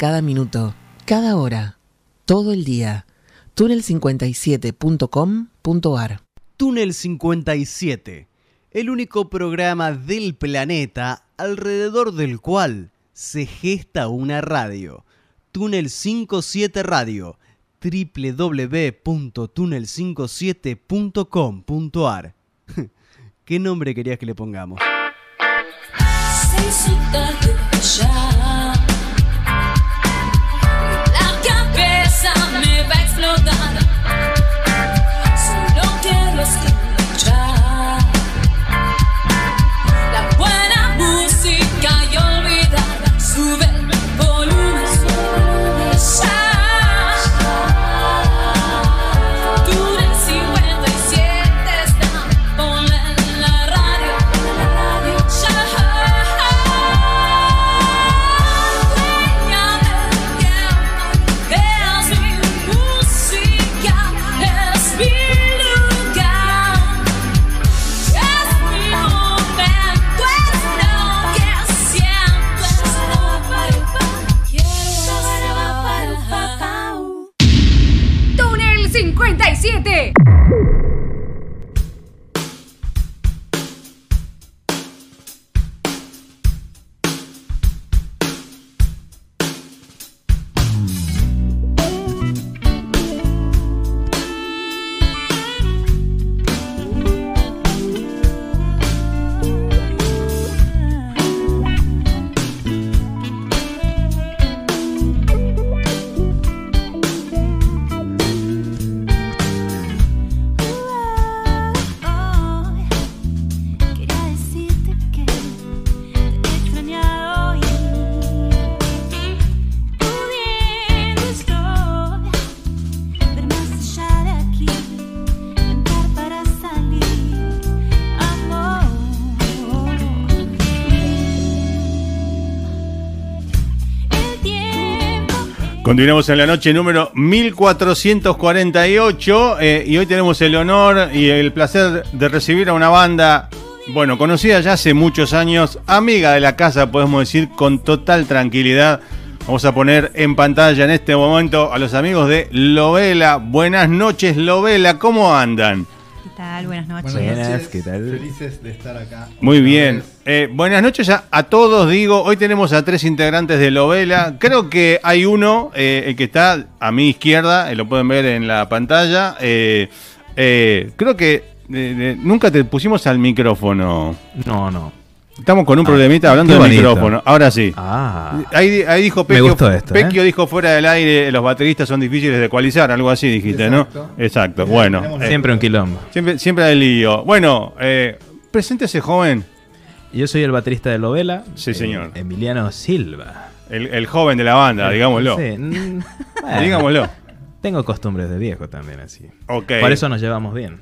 cada minuto, cada hora, todo el día. Túnel57.com.ar Túnel 57, el único programa del planeta alrededor del cual se gesta una radio. Túnel 57 Radio, www.túnel57.com.ar. ¿Qué nombre querías que le pongamos? Explotar. Solo quiero Continuamos en la noche número 1448 eh, y hoy tenemos el honor y el placer de recibir a una banda, bueno, conocida ya hace muchos años, amiga de la casa, podemos decir, con total tranquilidad. Vamos a poner en pantalla en este momento a los amigos de Lovela. Buenas noches, Lovela, ¿cómo andan? ¿Qué tal? Buenas noches. Buenas noches, ¿qué tal? Felices de estar acá. Muy bien. vez. Eh, buenas noches a, a todos, digo. Hoy tenemos a tres integrantes de Lovela. Creo que hay uno, eh, el que está a mi izquierda, eh, lo pueden ver en la pantalla. Eh, eh, creo que eh, eh, nunca te pusimos al micrófono. No, no. Estamos con un Ah, problemita hablando del bonito. micrófono. Ahora sí. Ah. Ahí, ahí dijo Me Pecchio, gustó esto, ¿eh? Pecchio dijo fuera del aire, los bateristas son difíciles de ecualizar, algo así dijiste, Exacto. ¿no? Exacto, bueno. eh, Siempre un quilombo. siempre, siempre hay lío. Bueno, eh, preséntese joven. Yo soy el baterista de Lovela. Sí, eh, señor. Emiliano Silva. El, el joven de la banda, digámoslo. Sí, bueno, Digámoslo. Tengo costumbres de viejo también así. Ok. Por eso nos llevamos bien.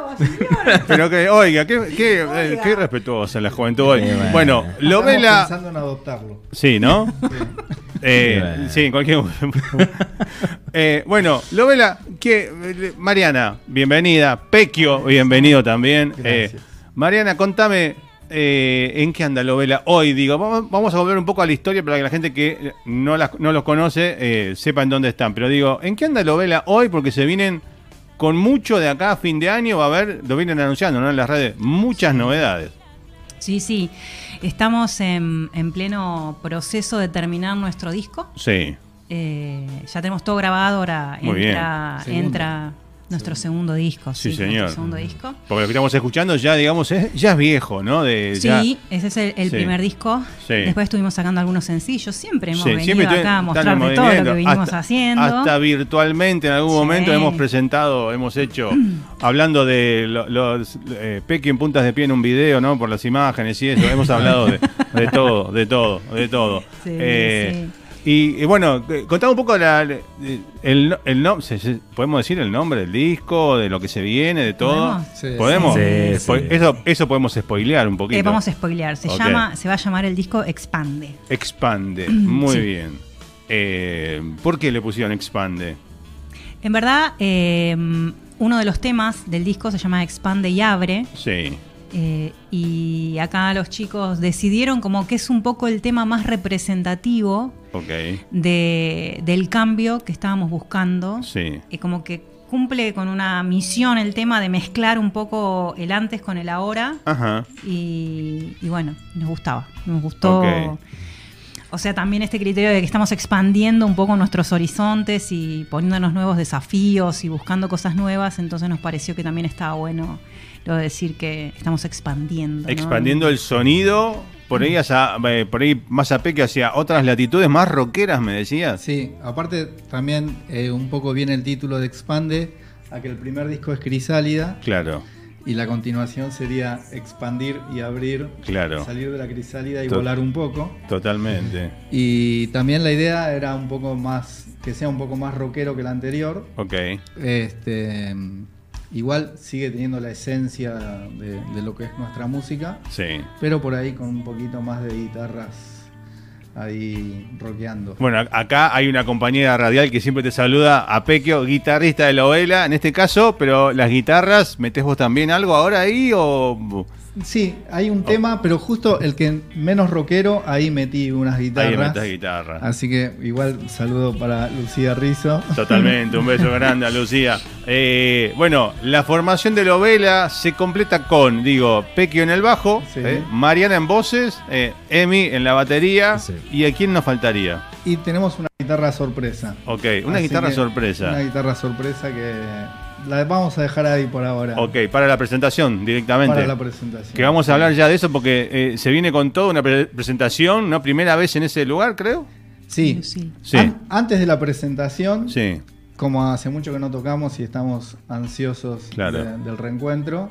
Pero que, oiga, qué, qué, eh, qué respetuosa la juventud hoy. Sí, bueno. Bueno, Lovela. pensando en adoptarlo. Sí, ¿no? Eh, Sí, bueno. sí, en cualquier momento. Eh, bueno, Lovela, que, eh, Mariana, bienvenida. Pequio, bienvenido también. Eh. Mariana, contame eh, en qué anda Lovela hoy. Digo, vamos, a volver un poco a la historia para que la gente que no, las- no los conoce eh, sepa en dónde están. Pero digo, ¿en qué anda Lovela hoy? Porque se vienen con mucho de acá a fin de año. Va a haber, lo vienen anunciando ¿no? en las redes, muchas novedades. Sí, sí. Estamos en, en pleno proceso de terminar nuestro disco. Sí. Eh, ya tenemos todo grabado, ahora Muy entra, Segundo. entra nuestro segundo disco. Sí, nuestro señor. segundo disco. Porque lo que estamos escuchando ya, digamos, es, ya es viejo, ¿no? De, Sí, ya- ese es el, el Sí. primer disco. Sí. Después estuvimos sacando algunos sencillos. Siempre hemos Sí, venido siempre acá a en todo lo que hasta, haciendo. Hasta virtualmente en algún Sí. momento hemos presentado, hemos hecho, hablando de lo- los eh, Pequi en puntas de pie en un video, ¿no? Por las imágenes y eso, hemos hablado de, de todo, de todo, de todo. Sí, Eh, Y, y bueno, eh, contame un poco la, el, el, no- podemos decir el nombre del disco, de lo que se viene, de todo. ¿Podemos? Sí. ¿Podemos? Sí, Spo- sí. Eso, eso podemos spoilear un poquito. Eh, vamos a spoilear. Se, llama, se va a llamar el disco Expande. Expande, muy Sí. bien. Eh, ¿Por qué le pusieron Expande? En verdad, eh, uno de los temas del disco se llama Expande y Abre. Sí, eh, y acá los chicos decidieron como que es un poco el tema más representativo Ok. de, del cambio que estábamos buscando. Sí. Y como que cumple con una misión el tema de mezclar un poco el antes con el ahora. Ajá. Y, y bueno, nos gustaba. Nos gustó. O sea, también este criterio de que estamos expandiendo un poco nuestros horizontes y poniéndonos nuevos desafíos y buscando cosas nuevas, entonces nos pareció que también estaba bueno lo de decir que estamos expandiendo. ¿no? Expandiendo el sonido por ahí, hacia- eh, por ahí más a peque hacia otras latitudes más rockeras, me decías. Sí, aparte también eh, un poco viene el título de Expande, a que el primer disco es Crisálida Claro, y la continuación sería expandir y abrir, Claro. salir de la crisálida y To- volar un poco. totalmente. Y también la idea era un poco más, que sea un poco más rockero que la anterior. Ok. Este, igual sigue teniendo la esencia de, de lo que es nuestra música, Sí. pero por ahí con un poquito más de guitarras ahí rockeando. Bueno, acá hay una compañera radial que siempre te saluda, a Pequio, guitarrista de la Ovela, en este caso, pero las guitarras, ¿metés vos también algo ahora ahí o...? Sí, hay un tema, pero justo el que menos rockero, ahí metí unas Ahí guitarras. metés guitarra. Así que igual saludo para Lucía Rizzo. Totalmente, un beso grande a Lucía. Eh, bueno, la formación de Lovela se completa con, digo, Pequio en el bajo, Sí. eh, Mariana en voces, eh, Emi en la batería, Sí. Y a quién nos faltaría. Y tenemos una guitarra sorpresa. Ok, una Así guitarra que sorpresa. Una guitarra sorpresa que la vamos a dejar ahí por ahora. Ok, para la presentación directamente. Para la presentación. Que vamos a hablar ya de eso porque eh, se viene con toda una pre- presentación, ¿no? Primera vez en ese lugar, creo. Sí. Sí. An- antes de la presentación, Sí, como hace mucho que no tocamos y estamos ansiosos Claro. de- del reencuentro,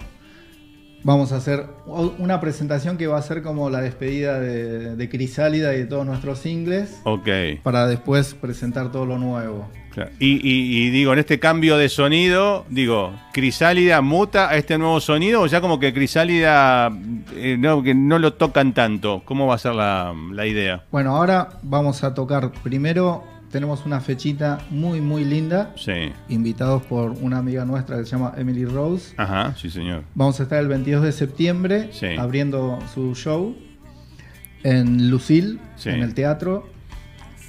vamos a hacer una presentación que va a ser como la despedida de, de Crisálida y de todos nuestros singles, ok. para después presentar todo lo nuevo. Claro. Y, y- y digo, en este cambio de sonido, digo, Crisálida muta a este nuevo sonido o ya como que Crisálida eh, no, que no lo tocan tanto. ¿Cómo va a ser la, la idea? Bueno, ahora vamos a tocar primero, tenemos una fechita muy muy linda, Sí. invitados por una amiga nuestra que se llama Emily Rose. Ajá, sí, señor. Vamos a estar el 22 de septiembre Sí. abriendo su show en Lucille, Sí. en el teatro.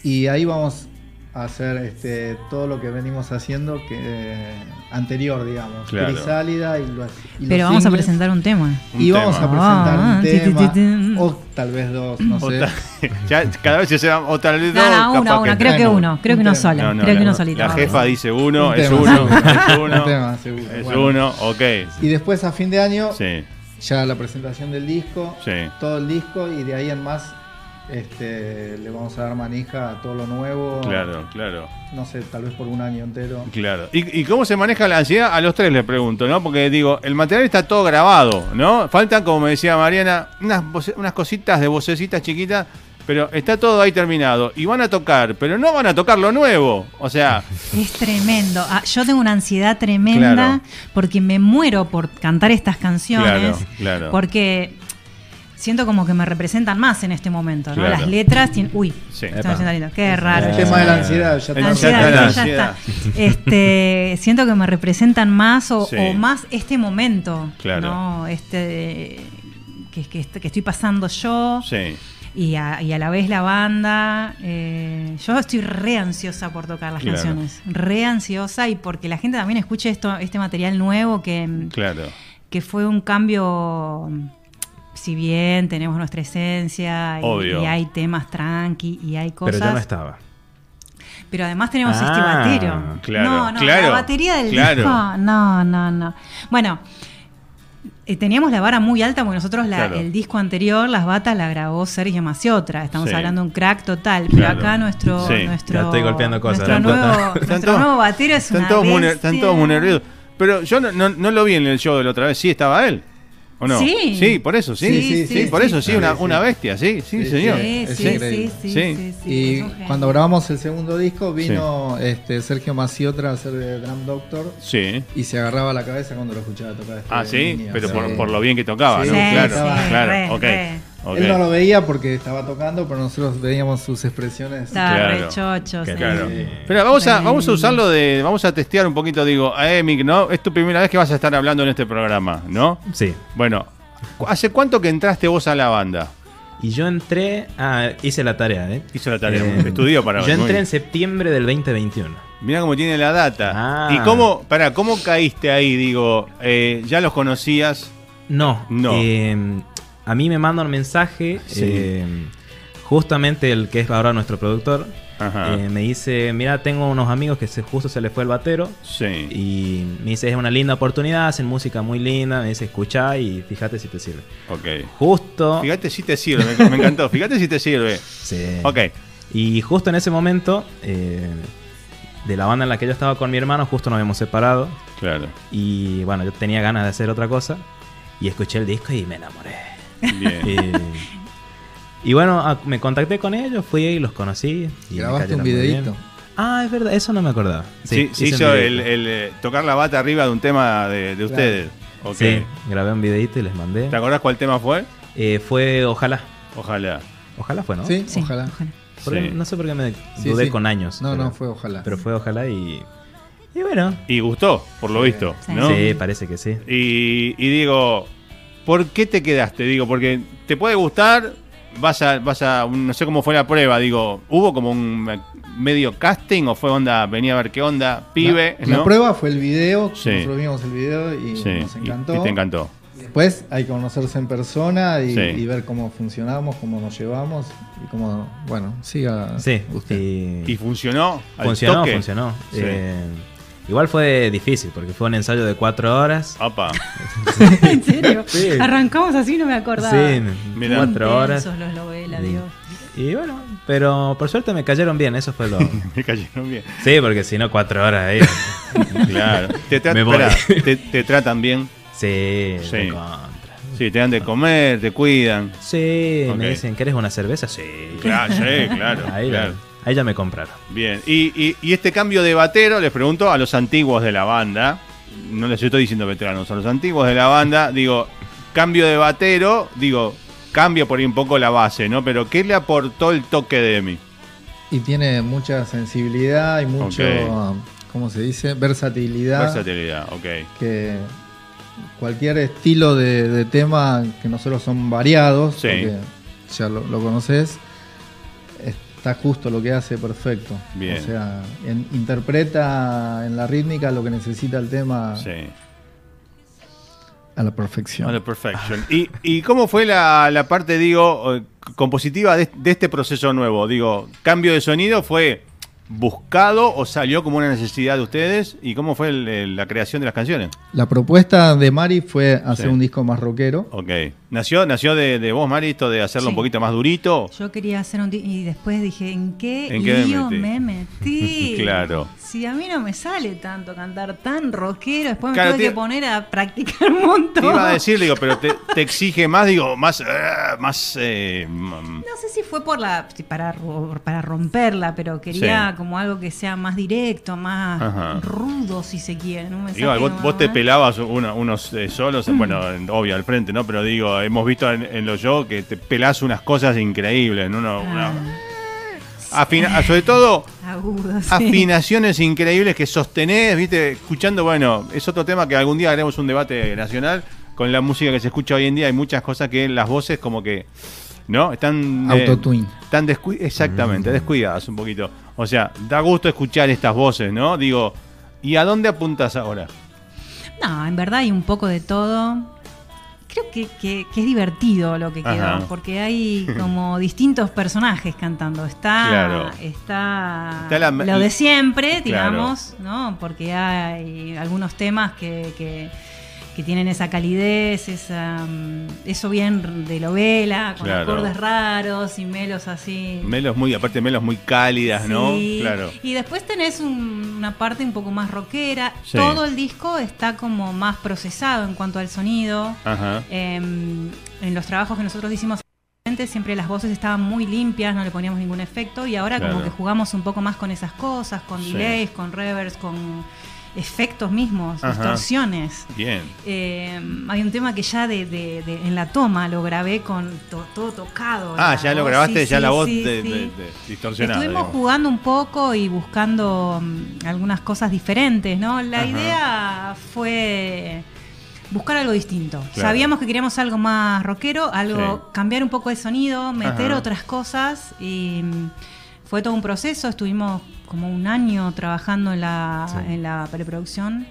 Y ahí vamos hacer este, todo lo que venimos haciendo que eh, anterior, digamos. Claro. Crisálida y los, y los Pero vamos a presentar un tema. Un Y vamos tema. a presentar Ah, un tema, o tal vez dos, no O sé. ta- ya cada vez se llama o tal vez dos, no, capaz uno, uno, que- creo que uno, creo que un uno solo, creo que la, uno solito. la jefa dice uno, Un es tema. uno, es uno. Un tema, seguro. Es Bueno. uno, ok. Y después a fin de año, Sí, ya la presentación del disco, sí. todo el disco y de ahí en más este, le vamos a dar manija a todo lo nuevo. Claro, claro. No sé, tal vez por un año entero. Claro. ¿Y, y cómo se maneja la ansiedad? A los tres les pregunto, ¿no? Porque digo, el material está todo grabado, ¿no? Faltan, como me decía Mariana, unas, voce- unas cositas de vocecitas chiquitas, pero está todo ahí terminado. Y van a tocar, pero no van a tocar lo nuevo. O sea, Es tremendo. Ah, yo tengo una ansiedad tremenda Claro. porque me muero por cantar estas canciones. Claro, claro. Porque siento como que me representan más en este momento, ¿no? Claro. Las letras tienen. Uy, Sí. Qué raro. El tema de la ansiedad ya El está. Ansiedad, Ya está la sí, ya ansiedad. está. Este, siento que me representan más o, Sí. o más este momento, Claro. ¿no? Este que, que, que estoy pasando yo sí. y a, y a la vez la banda. eh, yo estoy re ansiosa por tocar las Claro. canciones, re ansiosa y porque la gente también escuche esto, este material nuevo que, Claro. que fue un cambio. Si bien tenemos nuestra esencia y, Obvio. y hay temas tranqui y hay cosas. Pero yo no estaba. Pero además tenemos Ah, este batero. claro, no, no, claro, la batería del claro. disco. No, no, no. Bueno, eh, teníamos la vara muy alta porque nosotros la- Claro. el disco anterior, Las Batas, la grabó Sergio Maciotra. Estamos Sí. hablando de un crack total. Pero Claro. acá nuestro, Sí. nuestro, Ya estoy golpeando cosas, nuestro, ¿no? nuevo, nuestro todos- nuevo batero es Están una todos, muy, están todos muy nerviosos. Pero yo no, no, no lo vi en el show de la otra vez. Sí, estaba él. ¿O no? Sí. Sí, por eso, sí. Sí, sí, Sí, sí, por eso, sí, Sí, una, sí. una bestia, sí, sí, Sí, señor. Sí, Es sí, sí, increíble. sí, Sí. sí, sí, Y es un genio. cuando grabamos el segundo disco vino este, Sergio Maciotra a hacer de Drum Doctor Sí. y se agarraba la cabeza cuando lo escuchaba tocar. este Ah, sí, niño. pero por, por lo bien que tocaba, Sí, ¿no? sí, claro, sí, claro, re, ok. Él no lo veía porque estaba tocando, pero nosotros veíamos sus expresiones. Está Claro. re chocho, sí. Claro. Pero vamos a, vamos a usarlo de. Vamos a testear un poquito, digo, a Emic, ¿no? Es tu primera vez que vas a estar hablando en este programa, ¿no? Sí. Bueno, ¿cu- ¿hace cuánto que entraste vos a la banda? Y yo entré, ah, hice la tarea, ¿eh? Hizo la tarea, estudió para Yo entré en septiembre del 2021. Mira cómo tiene la data. Ah. ¿Y cómo, para, cómo caíste ahí? Digo, eh, ¿ya los conocías? No, No. eh, a mí me manda un mensaje, Sí. eh, justamente el que es ahora nuestro productor, eh, me dice, mira, tengo unos amigos que se, justo se les fue el batero. Sí. Y me dice, es una linda oportunidad, hacen música muy linda, me dice, escuchá y fíjate si te sirve. Ok. Justo... Fíjate si te sirve, me, me encantó. Fíjate si te sirve. Sí. Ok. Y justo en ese momento, eh, de la banda en la que yo estaba con mi hermano, justo nos habíamos separado. Claro. Y bueno, yo tenía ganas de hacer otra cosa. Y escuché el disco y me enamoré. Bien. Y, y bueno, me contacté con ellos, fui y los conocí. Y me Grabaste un cayeron muy bien. videíto. Ah, es verdad, eso no me acordaba. Sí, se hice un hizo el, videíto. el, eh, tocar la bata arriba de un tema de, de ustedes. Ok. Sí, grabé un videito y les mandé. ¿Te acordás cuál tema fue? Eh, fue Ojalá. Ojalá. Ojalá fue, ¿no? Sí, Sí, ojalá. Porque Sí. No sé por qué me Sí, dudé sí. con años. No, pero- no, fue ojalá. Pero fue Ojalá y. Y bueno. Y gustó, por lo visto, Sí. ¿no? Sí, parece que sí. Y, y digo, ¿por qué te quedaste? Digo, porque te puede gustar, vas a, vas a, no sé cómo fue la prueba, digo, ¿hubo como un medio casting o fue onda, venía a ver qué onda, pibe, La, prueba fue el video, Sí. nosotros vimos el video y Sí, nos y- encantó. Y, te encantó. Después hay que conocerse en persona y, Sí. y ver cómo funcionamos, cómo nos llevamos y cómo, bueno, siga Sí, usted. y- ¿Y funcionó? al funcionó, toque? funcionó. Sí. Eh, igual fue difícil porque fue un ensayo de cuatro horas. Opa. ¿En serio? Sí. Arrancamos así, no me acordaba. Sí, Mirá. cuatro horas. Los Y- Dios. Y bueno, pero por suerte me cayeron bien, eso fue lo. Me cayeron bien. sí, porque si no, cuatro horas ahí. Claro. ¿Te, tra- Me voy. espera, te- te tratan bien? Sí, Sí. Sí, te dan de comer, te cuidan. Sí, me dicen, ¿querés una cerveza? Sí. Claro, sí, claro. Ahí, claro. Ahí ya me compraron. Bien, y, y- y este cambio de batero, les pregunto a los antiguos de la banda, no les estoy diciendo veteranos, a los antiguos de la banda, digo, cambio de batero, digo, cambio por ahí un poco la base, ¿no? Pero ¿qué le aportó el toque de Emi? Y tiene mucha sensibilidad y mucho, Ok. ¿cómo se dice? Versatilidad. Versatilidad, ok. Que cualquier estilo de, de tema, que nosotros son variados, Sí. porque ya lo, lo conoces, está justo lo que hace perfecto. Bien. O sea, en- interpreta en la rítmica lo que necesita el tema Sí. a la perfección. On the perfection. ¿Y, y cómo fue la, la parte, digo, eh, compositiva de, de este proceso nuevo? Digo, ¿cambio de sonido fue buscado o salió como una necesidad de ustedes? ¿Y cómo fue el- el- la creación de las canciones? La propuesta de Mari fue hacer Sí. un disco más rockero. Ok. ¿Nació, nació de, de vos, Mari, esto de hacerlo un poquito más durito? Yo quería hacer un... di- Y después dije, ¿en qué, ¿En qué me lío metí? me metí? Claro. Si a mí no me sale tanto cantar tan rockero, después me Claro, tuve te- que poner a practicar un montón. Te iba a decir, digo, pero te, te exige más, digo, más... eh, más eh, No sé si fue por la para, ro- para romperla, pero quería Sí. Como algo que sea más directo, más Ajá. rudo, si se quiere. ¿no? Digo, vos, vos te pelabas uno- unos eh, solos, bueno, en- obvio al frente, ¿no? Pero digo, hemos visto en, en los shows que te pelás unas cosas increíbles, ¿no? Uno- una- afina- sobre todo Agudo, sí. afinaciones increíbles que sostenés, ¿viste? Escuchando, bueno, es otro tema que algún día haremos un debate nacional con la música que se escucha hoy en día. Hay muchas cosas que las voces como que, ¿no? Están... eh, Autotune. están descu- exactamente, descuidadas un poquito. O sea, da gusto escuchar estas voces, ¿no? Digo, ¿y a dónde apuntas ahora? No, en verdad hay un poco de todo. Creo que, que- que es divertido lo que quedó, Ajá. porque hay como distintos personajes cantando. Está, Claro. está, Está la- lo de siempre, Claro. digamos, ¿no? Porque hay algunos temas que, que- que tienen esa calidez, esa, mm, eso bien de novela, con Claro. acordes raros y melos así. Melos muy, aparte melos muy cálidas, ¿no? Claro. Y después tenés un- una parte un poco más rockera. Sí. Todo el disco está como más procesado en cuanto al sonido. Ajá. Em, en los trabajos que nosotros hicimos antes, siempre las voces estaban muy limpias, no le poníamos ningún efecto. Y ahora Claro. como que jugamos un poco más con esas cosas, con Sí. delays, con reverbs, con efectos mismos, Ajá. distorsiones. Bien. Eh, hay un tema que ya de, de- de- en la toma lo grabé con to- todo tocado. Ah, ya lo grabaste, sí, ya sí, la voz sí, de, distorsionada. Estuvimos digamos. jugando un poco y buscando mm, algunas cosas diferentes, ¿no? La Ajá. idea fue buscar algo distinto. Claro. Sabíamos que queríamos algo más rockero, algo cambiar un poco de sonido, meter Ajá. otras cosas y mm, fue todo un proceso. Estuvimos como un año trabajando en la, Sí. en la preproducción.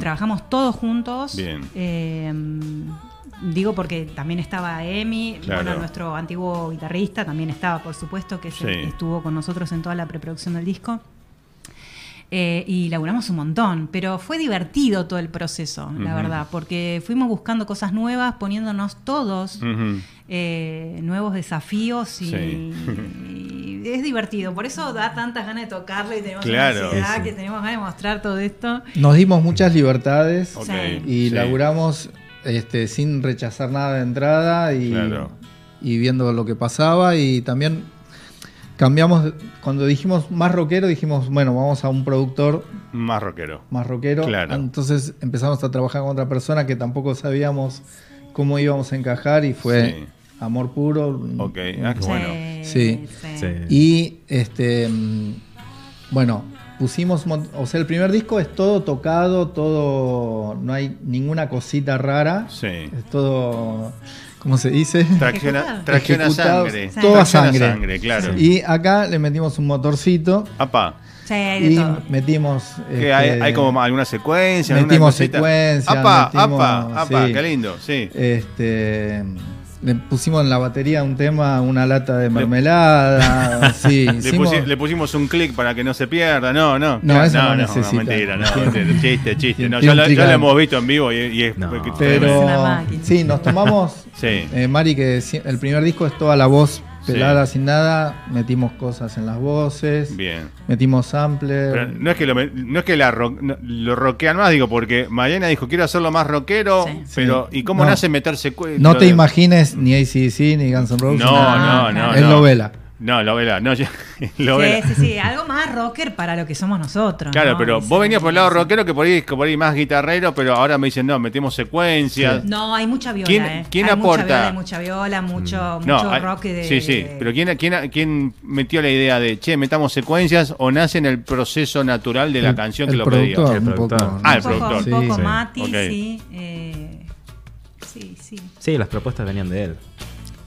Trabajamos todos juntos. Bien. Eh, digo porque también estaba Emi, Claro. bueno, nuestro antiguo guitarrista también estaba, por supuesto, que Sí. estuvo con nosotros en toda la preproducción del disco. Eh, y laburamos un montón, pero fue divertido todo el proceso, la verdad, porque fuimos buscando cosas nuevas, poniéndonos todos eh, nuevos desafíos y, Sí. y es divertido. Por eso da tantas ganas de tocarlo y tenemos Claro. una ansiedad que tenemos ganas de mostrar todo esto. Nos dimos muchas libertades y Sí. laburamos este, sin rechazar nada de entrada y, Claro. y viendo lo que pasaba y también cambiamos, cuando dijimos más rockero, dijimos, bueno, vamos a un productor Más rockero. más rockero. Claro. Entonces empezamos a trabajar con otra persona que tampoco sabíamos cómo íbamos a encajar y fue Sí. amor puro. Ok, ah, qué Sí, bueno. Sí. Sí. Y este mm, bueno, pusimos, o sea, el primer disco es todo tocado, todo, no hay ninguna cosita rara, Sí. es todo, ¿cómo se dice? Tracciona, tracciona sangre. Sí. todo a Tracciona sangre. sangre, claro. Y acá le metimos un motorcito Apa, Sí, hay de y todo. metimos... que hay, este, hay como alguna secuencia. metimos cosita? secuencia, Apa, metimos- apa, apa, sí. qué lindo, sí. Este, le pusimos en la batería un tema, una lata de mermelada, sí, Le, hicimos- pusi- le pusimos un clic para que no se pierda, no, no. No, eso no no, necesita. mentira, no, Tiene- mentira, chiste, chiste. No, ya, lo, ya lo hemos visto en vivo y, y es No. Pero Es una máquina. sí, nos tomamos. Sí. eh, Mari, que el primer disco es toda la voz pelada Sí. sin nada. Metimos cosas en las voces. Bien. Metimos sampler. Pero no es que lo, no es que la ro- no- lo rockean más, digo, porque Mariana dijo quiero hacerlo más rockero, Sí. pero ¿y cómo No. nace meterse no te de- imagines ni ACDC ni Guns N' Roses. No, nada. no, no. Es no. novela. No, Lovela, no, yo- Sí, Lovela. sí, sí, algo más rocker para lo que somos nosotros. Claro, ¿no? pero Sí, vos venías por el lado sí. rockero que por ahí, que por ahí más guitarrero, pero ahora me dicen, no, metemos secuencias. No, hay mucha viola, ¿Quién- ¿eh? quién hay aporta? Mucha viola, hay mucha viola, mucho, No, mucho hay- rock de... Sí, sí, pero ¿quién, quién, quién metió la idea de, che, metamos secuencias o nace en el proceso natural de la El- canción que el lo pedía? El poco, productor. Ah, el un poco, productor. Un poco Sí. Mati, sí. eh, sí, sí. Sí, las propuestas venían de él.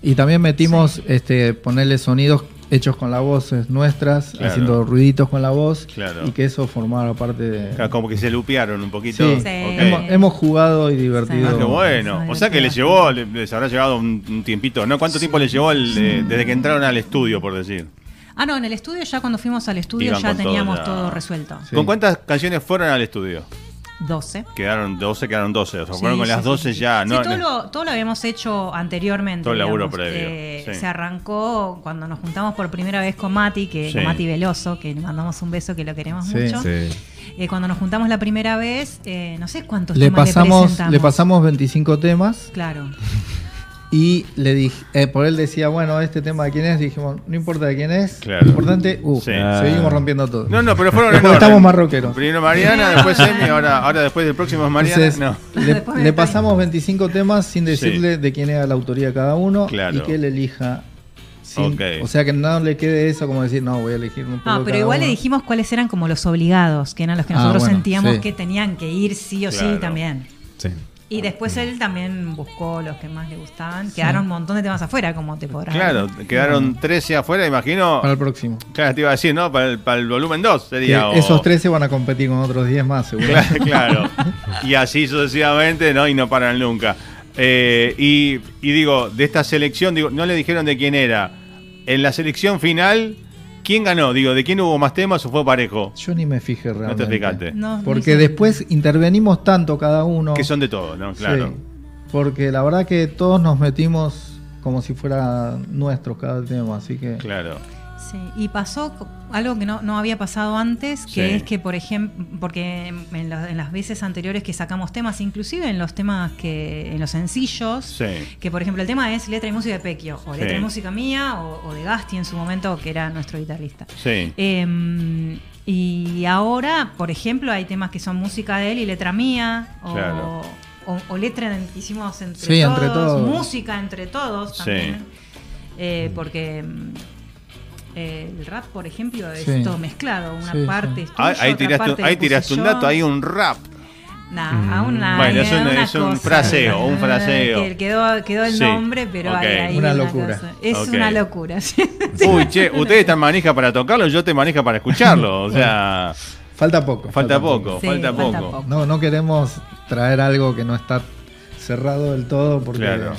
Y también metimos este, ponerle sonidos hechos con las voces nuestras, Claro. haciendo ruiditos con la voz. Claro. Y que eso formara parte de. Claro, Como que se lupearon un poquito. Sí, Sí. Hemos, hemos jugado y divertido. Ah, qué bueno. Sí, O sea que les llevó, le- les habrá llevado un, un tiempito, ¿no? ¿Cuánto tiempo les llevó el, eh, desde que entraron al estudio, por decir? Ah, no, en el estudio ya cuando fuimos al estudio Iban ya todo teníamos ya. todo, resuelto. Sí. ¿Con cuántas canciones fueron al estudio? 12. Quedaron 12, quedaron 12. O sea, Sí, fueron con sí, las sí, 12 sí. ya, Sí, ¿no? todo, lo, todo lo habíamos hecho anteriormente. Todo el laburo digamos. previo, Eh, sí. Se arrancó cuando nos juntamos por primera vez con Mati, que Sí. con Mati Veloso, que le mandamos un beso, que lo queremos Sí. mucho. Eh, cuando nos juntamos la primera vez, eh, no sé cuántos Le temas pasamos, presentamos. le pasamos 25 temas Claro. Y le dije, eh, por él decía, bueno, este tema de quién es, dijimos, no importa de quién es, Claro. lo importante, uh, Sí. seguimos rompiendo todo. No, no, pero fueron en estamos más rockeros. Primero Mariana, después Emi, ahora, ahora después del próximo es Mariana. Entonces, no. le, pasamos 25 temas sin decirle de quién era la autoría cada uno Claro. y que él elija. sin-. O sea que no le quede eso como decir, no, voy a elegir un poco No, pero cada igual le dijimos cuáles eran como los obligados, que eran los que Ah, nosotros bueno, sentíamos sí. que tenían que ir sí o Claro. sí también. Sí. Y después él también buscó los que más le gustaban. Quedaron un montón de temas afuera, como te podrás Claro, quedaron 13 afuera, imagino. Para el próximo. Claro, te iba a decir, ¿no? Para el, para el volumen 2 Que sería. o- esos 13 van a competir con otros 10 más, seguro. Claro, claro. Y así sucesivamente, ¿no? Y no paran nunca. Eh, y, y digo, de esta selección, digo, no le dijeron de quién era. En la selección final, ¿quién ganó? Digo, ¿de quién hubo más temas o fue parejo? Yo ni me fijé No realmente. te fijaste. No, no Porque después intervenimos tanto cada uno. Que son de todos, ¿no? Sí, Claro. porque la verdad que todos nos metimos como si fuera nuestro cada tema, así que... Claro. Sí, y pasó algo que no, no había pasado antes, que Sí. es que, por ejemplo, porque en, la- en las veces anteriores que sacamos temas, inclusive en los temas que, en los sencillos, Sí. que por ejemplo el tema es letra y música de Pequio, o Sí. letra y música mía, o, o de Gasti en su momento, que era nuestro guitarrista. Sí. Eh, y ahora, por ejemplo, hay temas que son música de él y letra mía, o, Claro. o- o letra en- que hicimos entre, Sí, todos, entre todos. música entre todos Sí. también. Eh, porque mm, eh, el rap, por ejemplo, es Sí. todo mezclado. Una Sí, parte sí. es tuya, Ahí, otra tiraste, parte ahí la puse tiraste un dato, hay un rap. Nah, una, Bueno, es un- una es un cosa. fraseo, un Eh, fraseo. que quedó, quedó el Sí, nombre, pero ok. hay ahí Una locura. cosa. Es una locura. Uy, che, ustedes están manija para tocarlo, yo te manija para escucharlo. O sea, Falta poco. falta poco, Sí, falta poco. No, no queremos traer algo que no está cerrado del todo porque Claro.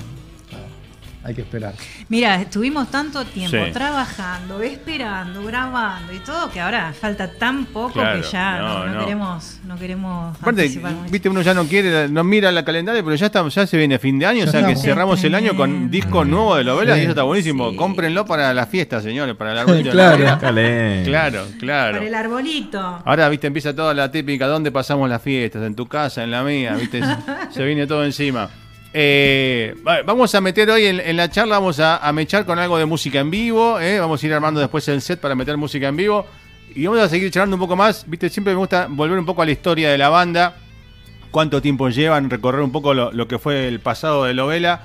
Hay que esperar. Mira, estuvimos tanto tiempo Sí. trabajando, esperando, grabando y todo que ahora falta tan poco Claro, que ya no, no, no no. queremos, no queremos Aparte, viste, uno ya no quiere, no mira la calendaria, pero ya estamos, ya se viene fin de año, Ya o sea que cerramos el año con disco nuevo de Lovela Sí. y eso está buenísimo. Sí. Cómprenlo para la fiesta, señores, para el arbolito. de Claro. Claro, claro. Para el arbolito. Ahora, viste, empieza toda la típica, ¿dónde pasamos las fiestas? En tu casa, en la mía, viste, se viene todo encima. Eh, va- vamos a meter hoy en, la charla, vamos a, mechar con algo de música en vivo, eh, vamos a ir armando después el set para meter música en vivo y vamos a seguir charlando un poco más, viste, siempre me gusta volver un poco a la historia de la banda, cuánto tiempo llevan, recorrer un poco lo, que fue el pasado de Lovela.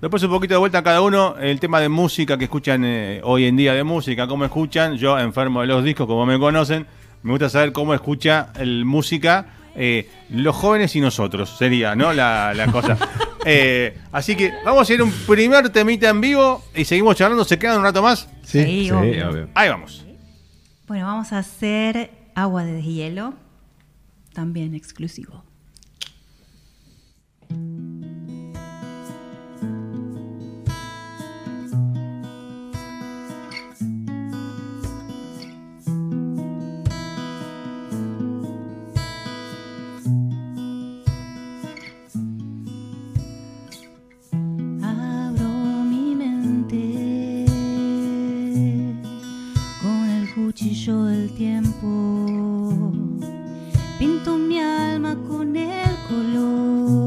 Después un poquito de vuelta a cada uno, el tema de música que escuchan eh, hoy en día de música, cómo escuchan. Yo, enfermo de los discos, como me conocen, me gusta saber cómo escucha el música eh, los jóvenes y nosotros, sería, ¿no? La cosa. Eh, así que vamos a ir a un primer temita en vivo y seguimos charlando. ¿Se quedan un rato más? Sí. Sí, Sí. Ahí vamos. Bueno, vamos a hacer agua de hielo, también exclusivo. Del tiempo. Pinto mi alma con el color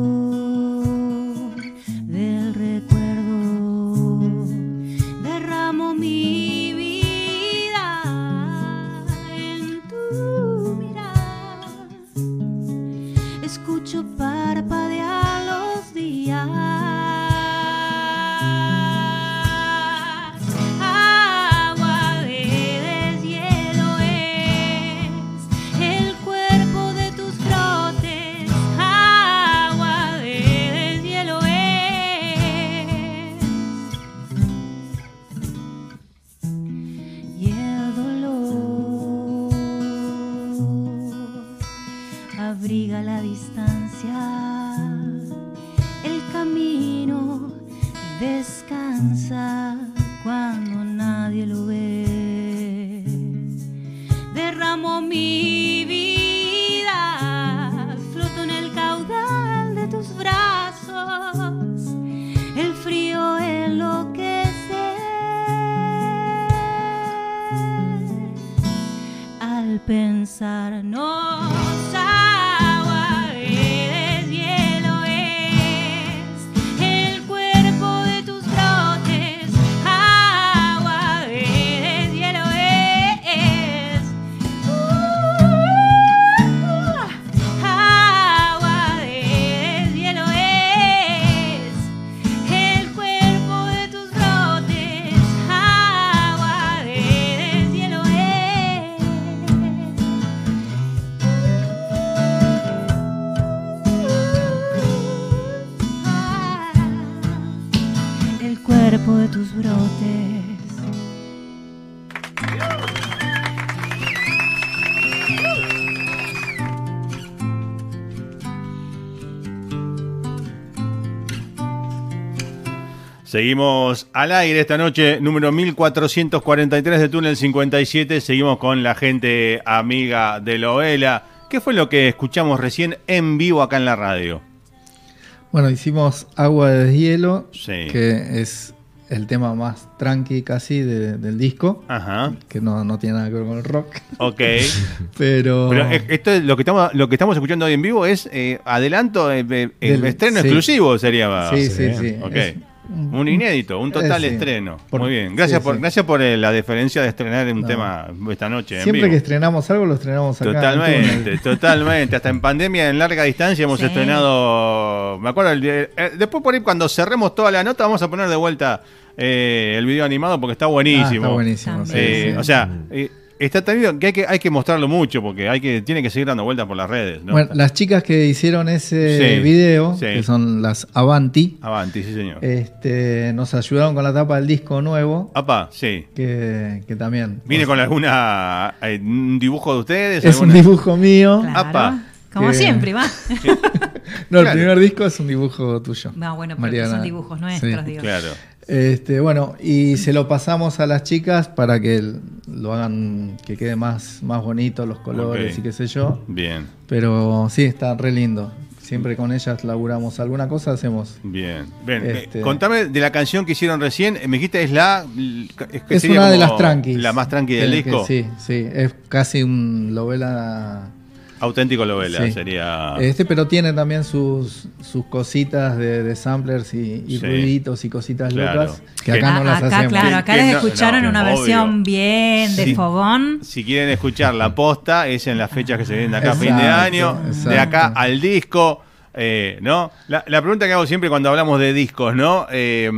al pensar nos Seguimos al aire esta noche, número 1443 de Túnel 57. Seguimos con la gente amiga de Loela. ¿Qué fue lo que escuchamos recién en vivo acá en la radio? Bueno, hicimos Agua de Deshielo, Sí. que es el tema más tranqui casi de- del disco, Ajá, que no, no tiene nada que ver con el rock. ok. Pero, Pero esto es lo que estamos lo que estamos escuchando hoy en vivo es eh, adelanto, eh, Del- estreno sí. exclusivo sería. sí, sí, sí. Ok. Es Un inédito, un total Eh, sí. estreno. Por- Muy bien. Gracias sí, por sí. gracias por eh, la deferencia de estrenar un No. tema esta noche en Siempre vivo. que estrenamos algo, lo estrenamos acá. en Totalmente, totalmente. Hasta en pandemia en larga distancia hemos Sí. estrenado. Me acuerdo, el eh, después por ahí cuando cerremos toda la nota vamos a poner de vuelta eh, el video animado porque está Ah, buenísimo. está buenísimo. sí, sí. O sea, eh, está tan que hay que, hay que mostrarlo mucho porque hay que, tiene que seguir dando vueltas por las redes. ¿no? Bueno, las chicas que hicieron ese Sí, video, sí. que son las Avanti, Avanti, sí, señor. este, nos ayudaron con la tapa del disco nuevo, Apa, sí. que, que también... ¿Viene con alguna eh, un dibujo de ustedes? Es un dibujo mío. Claro. Apa. Como Que- siempre, va. No, el Claro. primer disco es un dibujo tuyo. No, bueno, pero Mariana. son dibujos nuestros, Sí. digo. Claro. Este, bueno, y se lo pasamos a las chicas para que lo hagan, que quede más, más bonito los colores y qué sé yo. Bien, Pero sí, está re lindo. Siempre con ellas laburamos alguna cosa, hacemos. bien. Bien, eh, Este- contame de la canción que hicieron recién. Me dijiste es la. Es, que Es sería una de las tranquis. La más tranqui del Que- que disco. sí, sí, es casi un novela Auténtico Lovela Sí. sería. Este, pero tiene también sus, sus cositas de, de samplers y, y Sí. ruiditos y cositas Claro. locas que acá no Ah, las acá, hacemos. claro, acá no- escucharon no, una obvio. versión bien de fogón. Si quieren escuchar la posta, es en las fechas que se vienen de acá a fin de Exacto, año, de acá al disco, eh, ¿no? La, la pregunta que hago siempre cuando hablamos de discos, ¿no? Eh,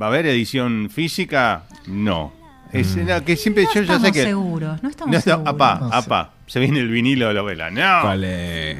¿Va a haber edición física? No. Es, no, que siempre No yo ya sé estamos que. seguros, no estamos No seguros. apá, No sé. se viene el vinilo de Lovela. No. ¿Cuál es?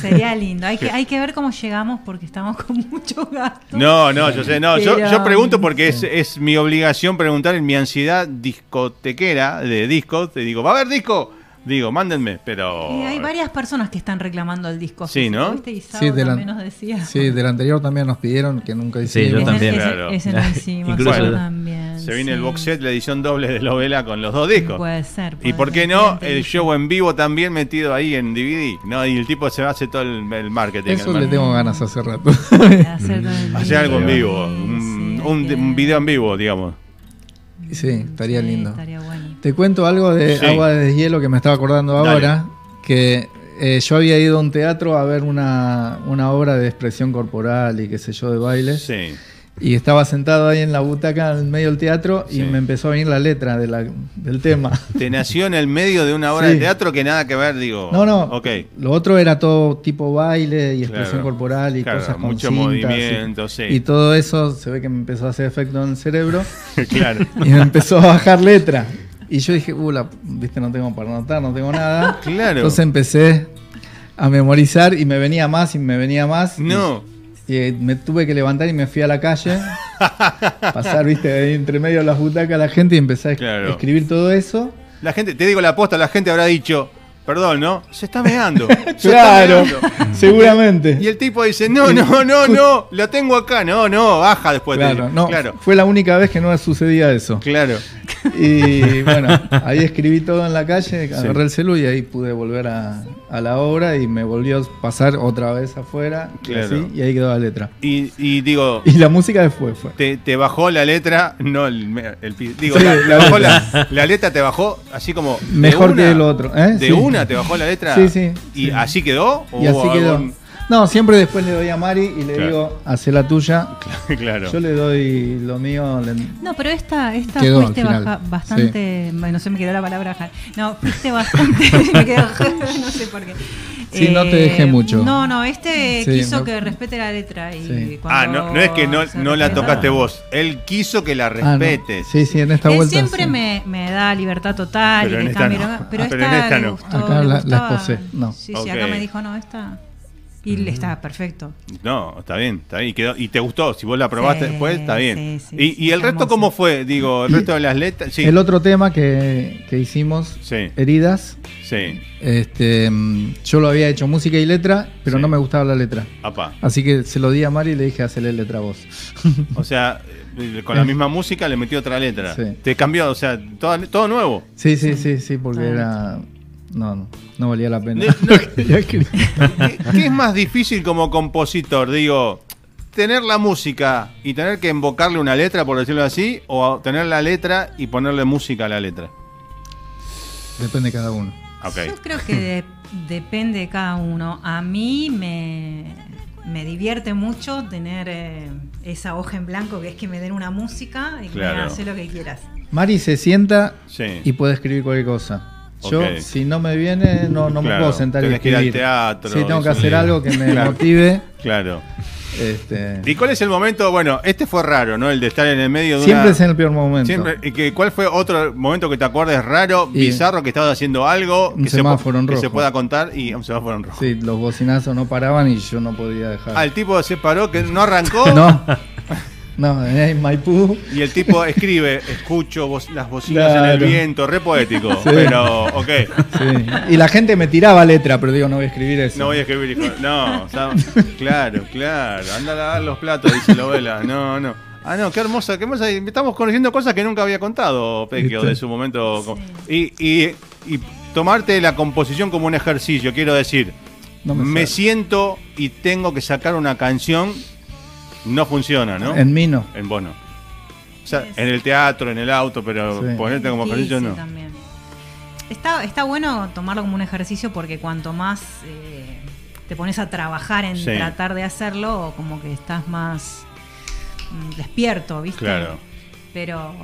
Sería lindo. Hay que, hay que ver cómo llegamos porque estamos con mucho gasto. No, no, yo sé, no, yo, Pero- yo pregunto porque es, es mi obligación preguntar en mi ansiedad discotequera de discos. Te digo, ¿va a haber disco? Digo, mándenme, pero. Eh, hay varias personas que están reclamando el disco. Sí, ¿no? ¿Viste? Y Sao Sí, de la- también nos decía. Sí, del anterior también nos pidieron que nunca Sí, hicimos. yo Ese- también. Ese, Claro. ese no hicimos. Incluso yo yo- también. Se viene el sí. box set, la edición doble de Lovela con los dos discos. Puede ser. ¿Y puede por qué ser, no? El show en vivo también metido ahí en DVD. ¿no? Y el tipo se hace todo el, el marketing. Eso el le mar- tengo ganas hace rato. Hacer todo el Hacer algo en vivo. Sí, Un, sí, un- hay que- un video en vivo, digamos. Sí, estaría Sí, lindo. Estaría bueno. Te cuento algo de Sí. Agua de Hielo que me estaba acordando Dale. ahora, que eh, yo había ido a un teatro a ver una, una obra de expresión corporal y qué sé yo, de baile, Sí. Y estaba sentado ahí en la butaca en medio del teatro Sí. y me empezó a venir la letra de la- del tema. Te nació en el medio de una obra Sí. de teatro que nada que ver, digo. No, no, lo otro era todo tipo baile y expresión Claro. corporal y Claro, cosas con mucho movimiento, sí. Y todo eso se ve que me empezó a hacer efecto en el cerebro claro. y me empezó a bajar letra. Y yo dije, uh, la- viste, no tengo para anotar, no tengo nada. Claro. Entonces empecé a memorizar y me venía más y me venía más. No. Y, y me tuve que levantar y me fui a la calle. pasar, viste, ahí entre medio de las butacas la gente y empecé a Claro. escribir todo eso. La gente, te digo la aposta, la gente habrá dicho, perdón, ¿no? Se está meando. se está Claro, meando. seguramente. Y el tipo dice, no, no, no, no, la tengo acá. No, no, baja después. Claro, digo. no, claro. fue la única vez que no sucedía eso. Claro. Y bueno, ahí escribí todo en la calle, agarré el celu y ahí pude volver a, a la obra y me volvió a pasar otra vez afuera. y Claro. así, y ahí quedó la letra. Y, y digo, Y la música después fue. te, te bajó la letra, no el, el digo, Sí, la, la bajó letra. la, la letra te bajó así como Mejor una, que el otro, ¿eh? De Sí. una te bajó la letra. Sí, sí, ¿Y sí. así quedó? ¿O Y así quedó. algún- No, siempre después le doy a Mari y le Claro. digo, hace la tuya. claro. Yo le doy lo mío. le- No, pero esta, esta Quedó fuiste baja- bastante. Bueno, se me quedó la palabra bajar. No, fuiste bastante. me quedó, no sé por qué. Eh, Sí, no te dejé mucho. No, no, este Sí, quiso me- que respete la letra. Y Sí. Ah, no, no es que no, no la tocaste vos. Él quiso que la Ah, no. respetes. Sí, sí, en esta Él vuelta. siempre sí. me, me da libertad total Pero y en esta cambio, no. pero, Ah, esta, en esta le no. gustó, Acá le la- la gustaba. esposé, no. Sí, sí, acá me dijo, no, esta. Y le está perfecto. No, está bien, está bien. Y, quedó, y te gustó, si vos la probaste Sí, después, está bien. sí, sí, y sí, y el resto hermoso. cómo fue? Digo, el resto de las letras. Sí, El otro tema que, que hicimos, Sí. Heridas, sí. este, mm, yo lo había hecho música y letra, pero Sí. no me gustaba la letra. Apá. Así que se lo di a Mari y le dije, hacele letra a vos. O sea, eh, con la misma música le metió otra letra. Sí. Te cambió, o sea, todo, todo nuevo. Sí, sí, sí, sí, porque Ah. era... No, no, no valía la pena. No, que. ¿Qué, qué es más difícil como compositor? Digo, tener la música y tener que invocarle una letra, por decirlo así, o tener la letra y ponerle música a la letra. Depende de cada uno. Ok. Yo creo que de- depende de cada uno. A mí me, me divierte mucho tener eh, esa hoja en blanco que es que me den una música y que Claro. me digan, "Hacé lo que quieras. Mari se sienta Sí. y puede escribir cualquier cosa. Yo, si no me viene, no, no me puedo sentar y tenés que ir al escribir. teatro, Sí, tengo que hacer algo que me Claro. motive. Claro. Este, ¿Y cuál es el momento? Bueno, este fue raro, ¿no? El de estar en el medio de siempre una... es en el peor momento. Siempre, ¿y que, ¿Cuál fue otro momento que te acuerdes raro, Y- bizarro, que estabas haciendo algo Un que, se, en que se rojo. pueda contar y un semáforo en rojo? Sí, los bocinazos no paraban y yo no podía dejar. Ah, el tipo se paró, que no arrancó. No, no, en Maipú. Y el tipo escribe, escucho las bocinas en el viento, re poético. Sí. Pero, ok, Sí. Y la gente me tiraba letra, pero digo, no voy a escribir eso. no voy a escribir. hijo. No, o sea, claro, claro. Anda a lavar los platos, dice Lovela. No, no. Ah, no, qué hermosa, qué hermosa. Estamos conociendo cosas que nunca había contado, Pequio, de su momento. Y, y, y tomarte la composición como un ejercicio, quiero decir. No me siento y tengo que sacar una canción, no funciona, ¿no? En mí no. En vos no. O sea, en el teatro, en el auto, pero Sí. ponerte como ejercicio no. también. Está, está bueno tomarlo como un ejercicio porque cuanto más eh, te pones a trabajar en Sí. tratar de hacerlo, como que estás más mm, despierto, ¿viste? Claro. Pero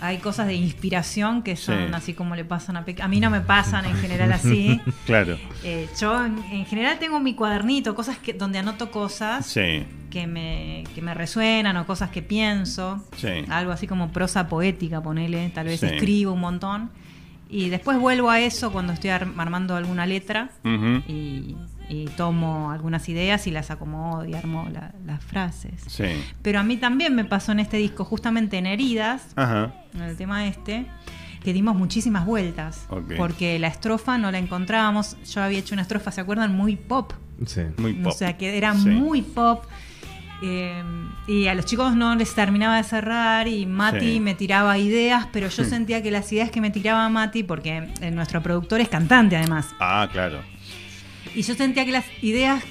hay cosas de inspiración que son Sí. así como le pasan a Pe- A mí no me pasan en general así. Claro. Eh, yo en, en general tengo mi cuadernito, cosas que donde anoto cosas Sí, que me, que me resuenan o cosas que pienso. sí. Algo así como prosa poética, ponele. Tal vez escribo un montón. Y después vuelvo a eso cuando estoy ar- armando alguna letra Ujú. y, y tomo algunas ideas y las acomodo y armo la- las frases. Sí. Pero a mí también me pasó en este disco, justamente en Heridas, Ajá. en el tema este, que dimos muchísimas vueltas. Ok. Porque la estrofa no la encontrábamos. Yo había hecho una estrofa, ¿se acuerdan? Muy pop. Sí. Muy pop. O sea, que era Sí. muy pop. eh, y a los chicos no les terminaba de cerrar y Mati Sí. me tiraba ideas, pero yo Hmm. sentía que las ideas que me tiraba Mati, porque eh, nuestro productor es cantante además, Ah, claro. Y yo sentía que las ideas,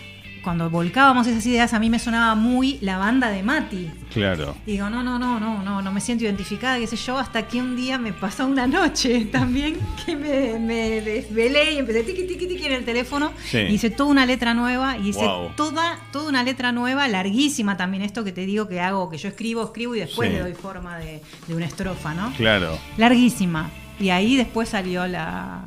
cuando volcábamos esas ideas, a mí me sonaba muy la banda de Mati. Claro. Y digo, no, no, no, no, no, no me siento identificada, qué sé yo, hasta que un día me pasó una noche también que me, me desvelé y empecé tiqui, tiqui, tiqui en el teléfono. Sí. Y hice toda una letra nueva y hice Wow. toda, toda una letra nueva, larguísima también, esto que te digo que hago, que yo escribo, escribo y después Sí. le doy forma de, de una estrofa, ¿no? Claro. Larguísima. Y ahí después salió la,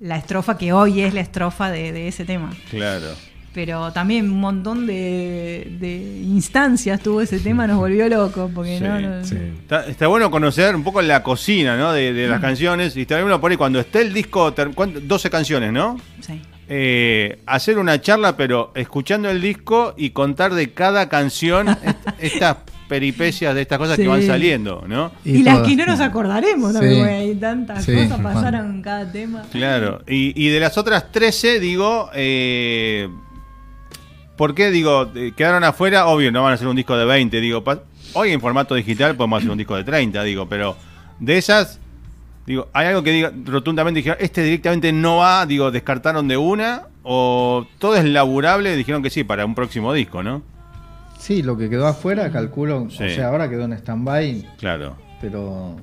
la estrofa que hoy es la estrofa de, de ese tema. Claro. Pero también un montón de, de instancias tuvo ese tema, nos volvió loco, porque Sí, no, no- Sí. Está, está bueno conocer un poco la cocina, ¿no? De, de las canciones. Y bueno por ahí cuando esté el disco, ter- ¿cuánto? 12 canciones, ¿no? sí. Eh, hacer una charla, pero escuchando el disco y contar de cada canción est- estas peripecias de estas cosas que van saliendo, ¿no? Y, las que no nos acordaremos Sí. también, porque hay tantas Sí, cosas Juan. pasaron en cada tema. Claro. Y, y de las otras 13, digo, eh, ¿por qué digo, eh, quedaron afuera? Obvio, no van a hacer un disco de 20, digo, hoy en formato digital podemos hacer un disco de 30, digo, pero de esas, digo, ¿hay algo que diga rotundamente, dijeron, este directamente no va, digo, descartaron de una? ¿O todo es laburable? Dijeron que sí, para un próximo disco, ¿no? Sí, lo que quedó afuera, calculo. Sí. O sea, ahora quedó en stand-by, Claro. pero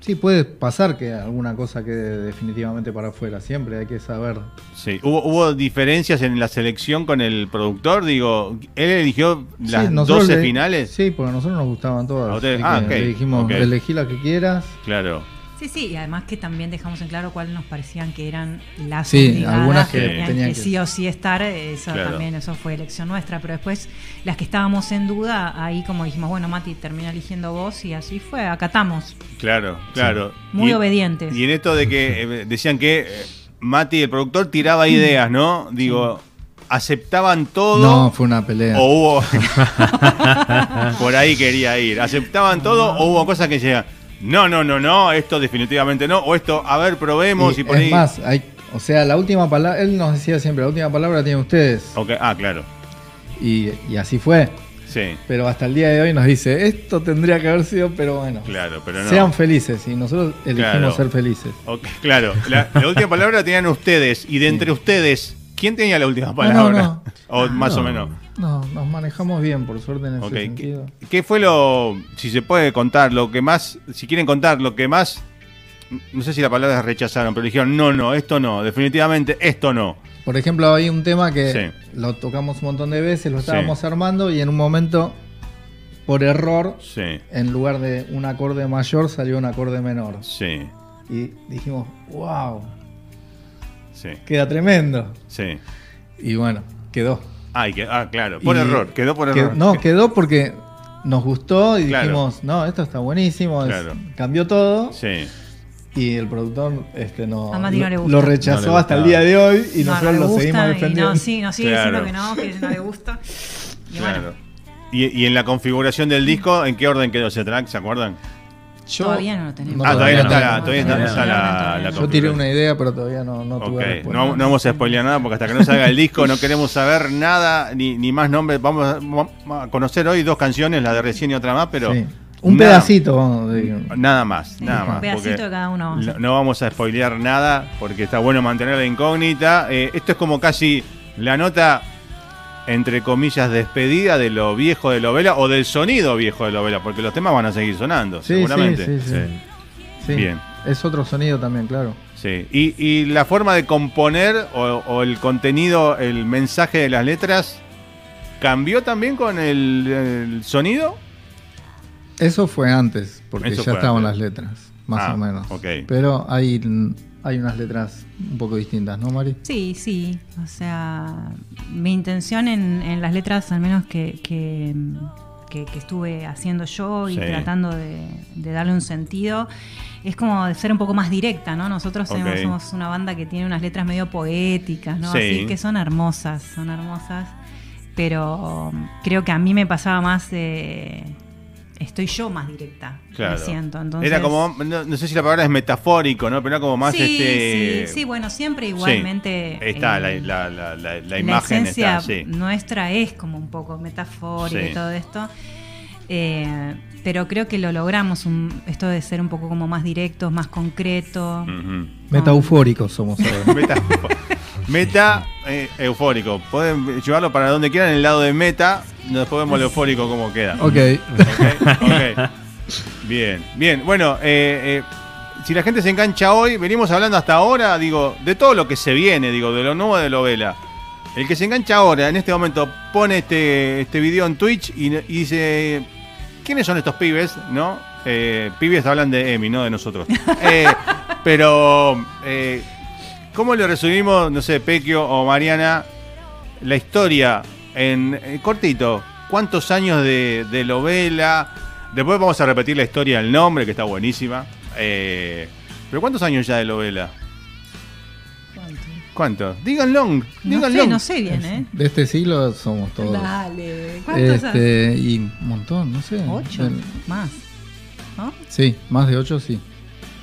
sí puede pasar que alguna cosa quede definitivamente para afuera. Siempre hay que saber. Sí. ¿Hubo, ¿Hubo diferencias en la selección con el productor? Digo, ¿él eligió las Sí, nosotros 12 le- finales? Sí, porque a nosotros nos gustaban ¿A todas. Ah, que ok, Le dijimos, ok. elegí la que quieras. Claro. Sí, sí, y además que también dejamos en claro cuáles nos parecían que eran las Sí, obligadas algunas que tenían tenían que que- sí o sí estar, eso Claro. también, eso fue elección nuestra, pero después las que estábamos en duda, ahí como dijimos, bueno, Mati, termina eligiendo vos y así fue, acatamos. Claro, claro. Muy Y- obedientes. Y en esto de que eh, decían que eh, Mati, el productor, tiraba ideas, ¿no? Digo, ¿aceptaban todo? No, fue una pelea. ¿O hubo.? Por ahí quería ir. ¿Aceptaban todo o hubo cosas que decían, no, no, no, no, esto definitivamente no? O esto, a ver, probemos y, Y por es más, hay, o sea, la última palabra, él nos decía siempre, la última palabra la tienen ustedes. Ok, Ah, claro. Y, y así fue. Sí, Pero hasta el día de hoy nos dice, esto tendría que haber sido, pero bueno. claro, pero no. Sean felices y nosotros elegimos Claro. ser felices. Ok, claro, la, la última palabra la tenían ustedes. Y de entre ustedes, ¿quién tenía la última palabra? no. O más o No. menos. No, nos manejamos bien, por suerte, en ese Ok, ¿Qué, sentido. qué fue lo, si se puede contar, lo que más, si quieren contar, lo que más, no sé si la palabra es rechazaron, pero dijeron, no, no, esto no, definitivamente esto no. Por ejemplo, hay un tema que Sí. lo tocamos un montón de veces, lo Sí. estábamos armando y en un momento, por error, Sí, en lugar de un acorde mayor, salió un acorde menor. sí, Y dijimos, wow, sí, queda tremendo. sí. Y bueno, quedó. Que, ah, claro, por Y- error, quedó por que- error. no, quedó porque nos gustó y Claro. dijimos, no, esto está buenísimo. es- Claro. cambió todo. Sí. Y el productor este, no, A Mati no lo, le gusta. lo rechazó No hasta el día de hoy y No, nosotros lo seguimos defendiendo. No, sí, no sigue Claro. diciendo que no, que no le gusta. Y Claro. bueno, Y, y en la configuración del disco, ¿en qué orden quedó ese track? ¿Se acuerdan? Yo- todavía no lo tenemos. Ah, todavía no está la- No, todavía está- no, está no, la-. Yo tiré una idea, pero todavía no, no Ok, tuve respuesta. no, no vamos a spoilear nada porque hasta que no salga el disco no queremos saber nada ni, ni más nombres. Vamos a, vamos a conocer hoy dos canciones, la de recién y otra más, pero Sí. Un nada- pedacito, vamos, de- Nada más, Sí, nada un más. pedacito porque de cada uno vamos a no vamos a spoilear nada porque está bueno mantener la incógnita. Eh, esto es como casi la nota, entre comillas, despedida de lo viejo de Lovela o del sonido viejo de Lovela, porque los temas van a seguir sonando, Sí, seguramente. sí, sí, sí. Sí. Bien. Es otro sonido también, claro. Sí, y, y la forma de componer o, o el contenido, el mensaje de las letras, ¿cambió también con el, el sonido? Eso fue antes, porque Eso ya estaban antes. las letras, más Ah, o menos. ok. Pero hay, hay unas letras un poco distintas, ¿no, Mari? Sí, sí. O sea, mi intención en, en las letras, al menos que, que, que- que estuve haciendo yo y Sí. tratando de, de darle un sentido, es como de ser un poco más directa, ¿no? Nosotros somos una banda que tiene unas letras medio poéticas, ¿no? Sí. Así que son hermosas, son hermosas. Pero creo que a mí me pasaba más de... Estoy yo más directa, Claro. me siento. Entonces, Era como, no, no sé si la palabra es metafórico, ¿no? Pero era como más sí, este. sí, sí, bueno, siempre igualmente. Sí, está eh, la, la, la, la, imagen esencia está, sí. nuestra es como un poco metafórica Sí. y todo esto. Eh, pero creo que lo logramos, un- esto de ser un poco como más directos, más concreto. Ujú. Metaufóricos somos ahora. Meta, eh, eufórico. Pueden llevarlo para donde quieran en el lado de meta. Después vemos el eufórico cómo queda. ok. Ok, ok. Bien, bien. Bueno, eh, eh, si la gente se engancha hoy, venimos hablando hasta ahora, digo, de todo lo que se viene, digo, de lo nuevo de Lovela. El que se engancha ahora, en este momento, pone este, este video en Twitch y, y dice, ¿quiénes son estos pibes? ¿No? Pibes hablan de Emi, no de nosotros. Pero, ¿cómo le resumimos, no sé, Pequio o Mariana, la historia en eh, cortito? ¿Cuántos años de, de Lovela? Después vamos a repetir la historia del nombre, que está buenísima. Eh, pero ¿cuántos años ya de Lovela? ¿Cuántos? Díganlo, No díganlo. sé, no sé bien, ¿eh? De este siglo somos todos. Dale. ¿Cuántos Este, y un montón, no sé. ¿Ocho? Más. ¿No? Sí, más de ocho, sí.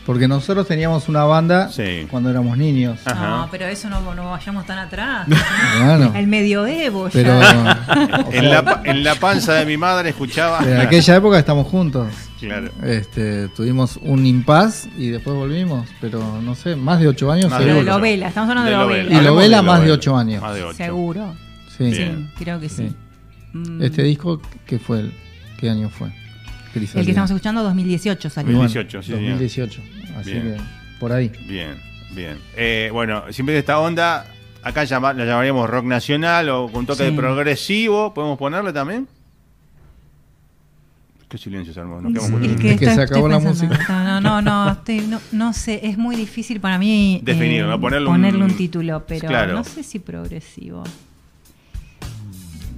Porque nosotros teníamos una banda Sí. cuando éramos niños. Ajá. No, pero eso no, no vayamos tan atrás. Bueno, El medioevo pero ya. o En sea, la, en la panza de mi madre escuchaba. en aquella época estamos juntos. Claro. Este, tuvimos un impas y después volvimos, pero no sé, más de ocho años Más de. Lovela, estamos hablando de, Lovela. Y Lovela más de ocho años. Más de ocho. Seguro. Sí. Sí, creo que sí. Sí. Mm. Este disco, ¿qué fue? el- ¿Qué año fue? El que estamos escuchando, 2018 salió. 2018, sí, señor. 2018. Así Bien. que por ahí. Bien, bien. Eh, bueno, siempre de esta onda, acá llama- la llamaríamos rock nacional o con toque Sí. de progresivo. ¿Podemos ponerle también? Qué silencio se armó. Nos quedamos Es con- Es que estoy- se acabó la música. No, no, no, estoy- no, no sé, es muy difícil para mí eh, Definirlo, ¿no? Ponerle un- ponerle un título, pero Claro. no sé si progresivo.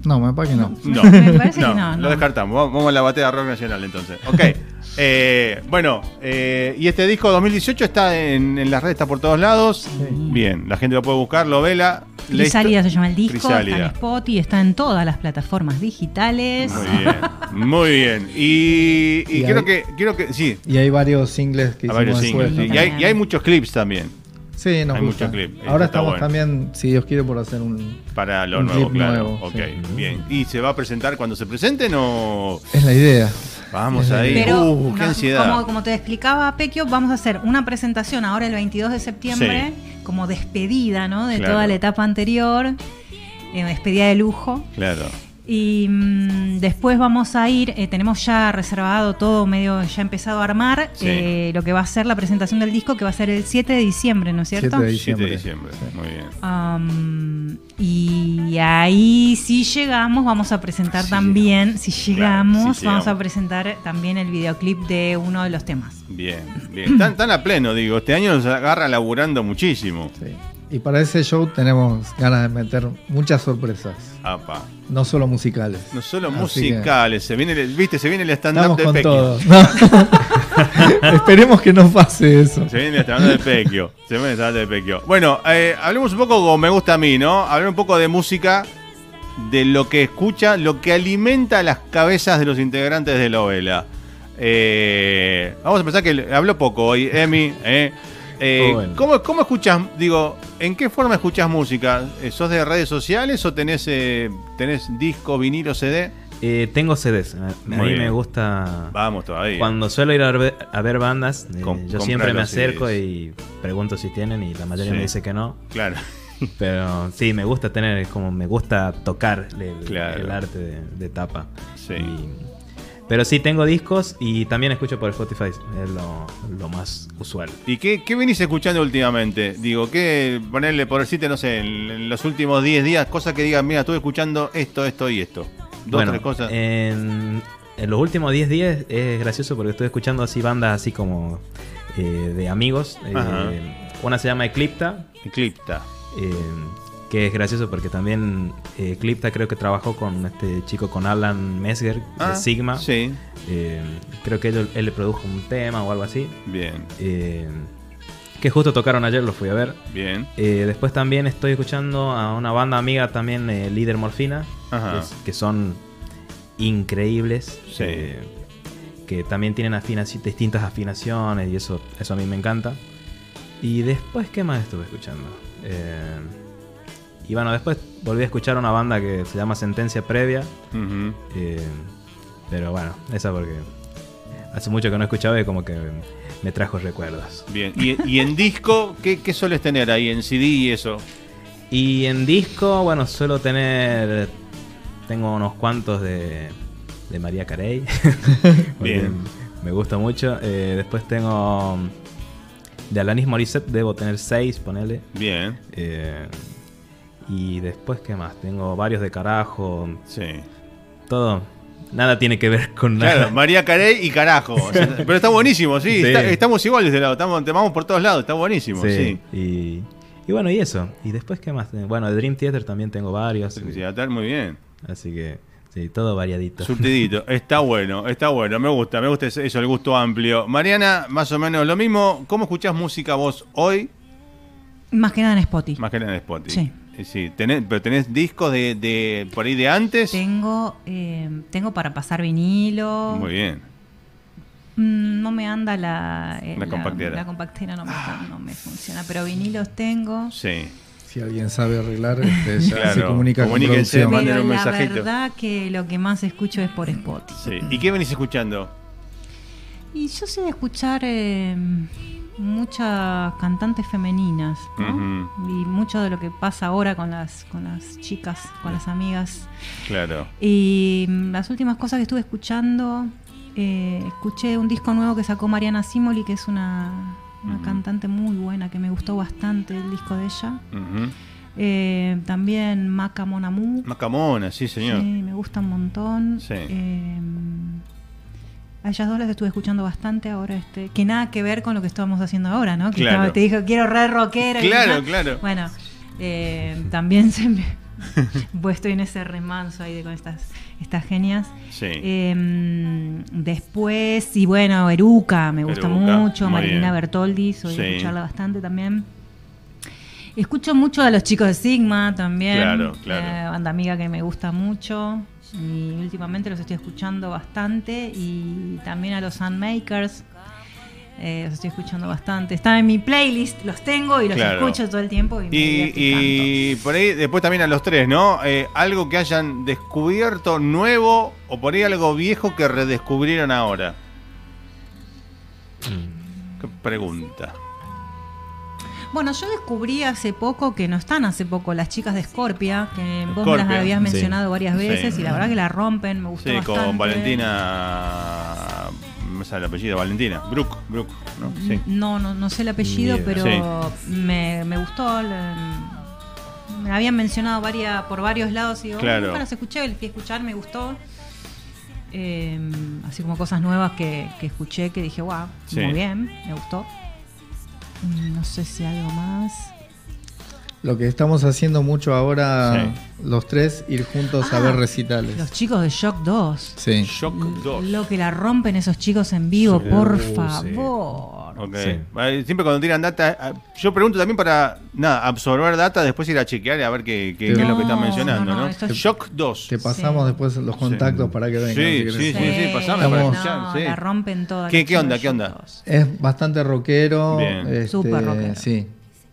No, me parece que no. No, Me parece que no, no, lo descartamos. Vamos a la batea rock nacional entonces. Ok. Eh, bueno, eh, y este disco 2018 está en, en las redes, está por todos lados. Bien, la gente lo puede buscar, lo vela. La Crisálida se llama el disco, está en Crisálida. Spotify, está en todas las plataformas digitales. Muy bien, muy bien. Y, y hay- que, quiero que, sí, Y hay varios singles que a hicimos varios después. singles. Y hay, y hay muchos clips también Sí, nos Hay gusta. mucho clip, eso Ahora está estamos bueno. también, si Dios quiere, por hacer un... para lo Un nuevo, clip claro. nuevo, ok, sí. bien. ¿Y se va a presentar cuando se presenten o Es la idea. vamos ahí? Pero uh, qué no, ansiedad. Como, como te explicaba Pequio, vamos a hacer una presentación ahora el 22 de septiembre, como despedida ¿no? de Claro. toda la etapa anterior, eh, despedida de lujo. Claro. Y mm, después vamos a ir, eh, tenemos ya reservado todo, medio ya empezado a armar, Sí. eh, lo que va a ser la presentación del disco, que va a ser el 7 de diciembre, ¿no es cierto? 7 de 7 de diciembre. diciembre. Muy bien. Y ahí si llegamos vamos a presentar también, si llegamos, si vamos llegamos. a presentar también el videoclip de uno de los temas. Bien, bien. Tan, tan a pleno, digo. Este año nos agarra laburando muchísimo. Sí. Y para ese show tenemos ganas de meter muchas sorpresas, Apa. no solo musicales. No solo Así que musicales, se viene el, viste, se viene el stand-up de Pequio. No. Esperemos que no pase eso. Se viene el stand-up de Pequio. Se viene el stand-up de Pequio. Bueno, eh, hablemos un poco como me gusta a mí, ¿no? Hablar un poco de música, de lo que escucha, lo que alimenta las cabezas de los integrantes de la ovela. Eh, vamos a pensar que habló poco hoy, Emi. Eh, Eh, Bueno. ¿cómo, cómo escuchas, digo, en qué forma escuchas música? Eh, ¿Sos de redes sociales o tenés, eh, tenés disco, vinilo, CD? Eh, tengo CDs. A Muy mí bien. me gusta. Vamos todavía. Cuando suelo ir a ver, a ver bandas, eh, Com- yo siempre me acerco CDs. y pregunto si tienen y la mayoría Sí. me dice que no. Claro. Pero sí, me gusta tener, como me gusta tocar el, Claro. el arte de, de tapa. Sí. Y- pero sí, tengo discos y también escucho por Spotify, es lo, lo más usual. ¿Y qué, qué venís escuchando últimamente? Digo, ¿qué ponerle por decirte, no sé, en, los últimos 10 días, cosas que digan, mira, estuve escuchando esto, esto y esto? Dos, bueno, tres cosas. En, en los últimos 10 días es gracioso porque estoy escuchando así bandas así como eh, de amigos. Eh, una se llama Eclipta, Eclipta. eh, que es gracioso porque también eh, Eclipta creo que trabajó con este chico, con Alan Mesger Ah, de Sigma. Sí, Eh, creo que él, él le produjo un tema o algo así. bien, eh, que justo tocaron ayer, lo fui a ver. bien. Después también estoy escuchando a una banda amiga también, Líder Morfina, Ajá. que, son increíbles. Sí. que también tienen afinaci- distintas afinaciones y eso, eso a mí me encanta. Y después, ¿qué más estuve escuchando? Eh, y bueno, después volví a escuchar una banda que se llama Sentencia Previa. Eh, pero bueno, esa porque hace mucho que no escuchaba y como que me trajo recuerdos. Bien. ¿Y, y en disco, ¿qué, qué sueles tener ahí? En CD y eso. Y en disco, bueno, suelo tener. Tengo unos cuantos de, de María Carey. Bien. Me gusta mucho. Eh, después tengo. De Alanis Morissette debo tener seis, ponele. Bien. Eh, y después, ¿qué más? Tengo varios de carajo. Sí. Todo. Nada tiene que ver con nada. Claro, María Carey y carajo. O sea, pero está buenísimo, sí. Sí. está- estamos iguales de lado. Estamos, te vamos por todos lados. Está buenísimo, sí. Sí. Y, y bueno, y eso. Y después, ¿qué más? Bueno, de Dream Theater también tengo varios. Sí, muy bien. Así que, sí, todo variadito. Surtidito, está bueno, está bueno, me gusta, me gusta eso, eso, el gusto amplio. Mariana, más o menos lo mismo, ¿cómo escuchás música vos hoy? Más que nada en Spotify. Más que nada en Spotify. Sí. Eh, Sí, tenés, pero tenés discos de, de por ahí de antes. Tengo, eh, tengo para pasar vinilo. Muy bien. Mm, No me anda la, eh, La compactera. La compactera no me, no me funciona, pero vinilos tengo. Sí. Si alguien sabe arreglar, este, ya Claro, se comunica con comuníquense, producción. Pero un la mensajito. verdad que lo que más escucho es por Spotify. sí. ¿Y qué venís escuchando? Y yo sé de escuchar eh, muchas cantantes femeninas, ¿no? Y mucho de lo que pasa ahora con las, con las chicas, con las amigas. Claro. Y mm, las últimas cosas que estuve escuchando, eh, escuché un disco nuevo que sacó Mariana Simoli, que es una, una cantante muy buena, que me gustó bastante el disco de ella. Eh, también Maca Monamu. Macamona, sí, señor. Sí, me gusta un montón. Sí. Eh, a ellas dos las estuve escuchando bastante ahora, este, que nada que ver con lo que estamos haciendo ahora, ¿no? Que Claro. estaba- te dijo, quiero re rockera. y Claro, demás. claro. Bueno, eh, también se me... pues estoy en ese remanso ahí de con estas, estas genias. Sí. Eh, después, y bueno, Eruca, me gusta Eruca, mucho. Marilina bien. Bertoldi, soy Sí. escucharla bastante también. Escucho mucho a los chicos de Sigma también. Claro, claro. eh, banda amiga que me gusta mucho. Y últimamente los estoy escuchando bastante. Y también a los Sunmakers. Eh, los estoy escuchando bastante. Están en mi playlist, los tengo y los Claro. escucho todo el tiempo. Y, me Y, y por ahí, después también a los tres, ¿no? Eh, algo que hayan descubierto nuevo o por ahí algo viejo que redescubrieron ahora. Mm. Qué pregunta. Bueno, yo descubrí hace poco que no están hace poco las chicas de Scorpia, que vos me las habías sí. mencionado varias Sí. veces y la verdad que la rompen, me gustó Sí, bastante. con Valentina. Me sale el apellido, Valentina. Brook, Brook, ¿no? Sí. No, no, no sé el apellido, pero me, me gustó. le- me habían mencionado varias, por varios lados y digo, Claro. nunca los escuché, el que escuchar me gustó. Eh, así como cosas nuevas que, que escuché que dije, wow, Sí. muy bien, me gustó. Mm, No sé si algo más. Lo que estamos haciendo mucho ahora, Sí. los tres, ir juntos a Ah, ver recitales. Los chicos de Shock 2. Sí. Shock 2. Lo que la rompen esos chicos en vivo, Sí. por Uh, sí. favor. Ok. Sí. Vale, Siempre cuando tiran data, ah, yo pregunto también para nada, absorber data, después ir a chequear y a ver qué, qué- qué es lo que están mencionando, no, ¿no? no, Shock 2. Te pasamos Sí. después los contactos para que vengan. Sí, si querés. sí, sí, pasame para no, escuchar, sí. la rompen todas. ¿Qué- onda, qué onda? Shock 2. Es bastante rockero. Bien. este, Súper rockero. Sí,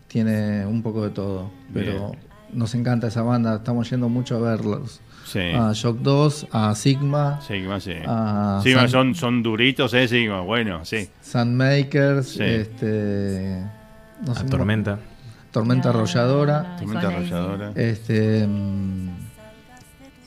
tiene un poco de todo. Pero Bien. nos encanta esa banda, estamos yendo mucho a verlos. Sí. A Shock 2, a Sigma, Sigma, sí. Ah, Sigma San- son, son duritos, ¿eh? Sigma, bueno, sí. Sandmakers, Sí. este. no sé cómo- Tormenta. Tormenta No, Arrolladora. Tormenta arrolladora. Este. mm,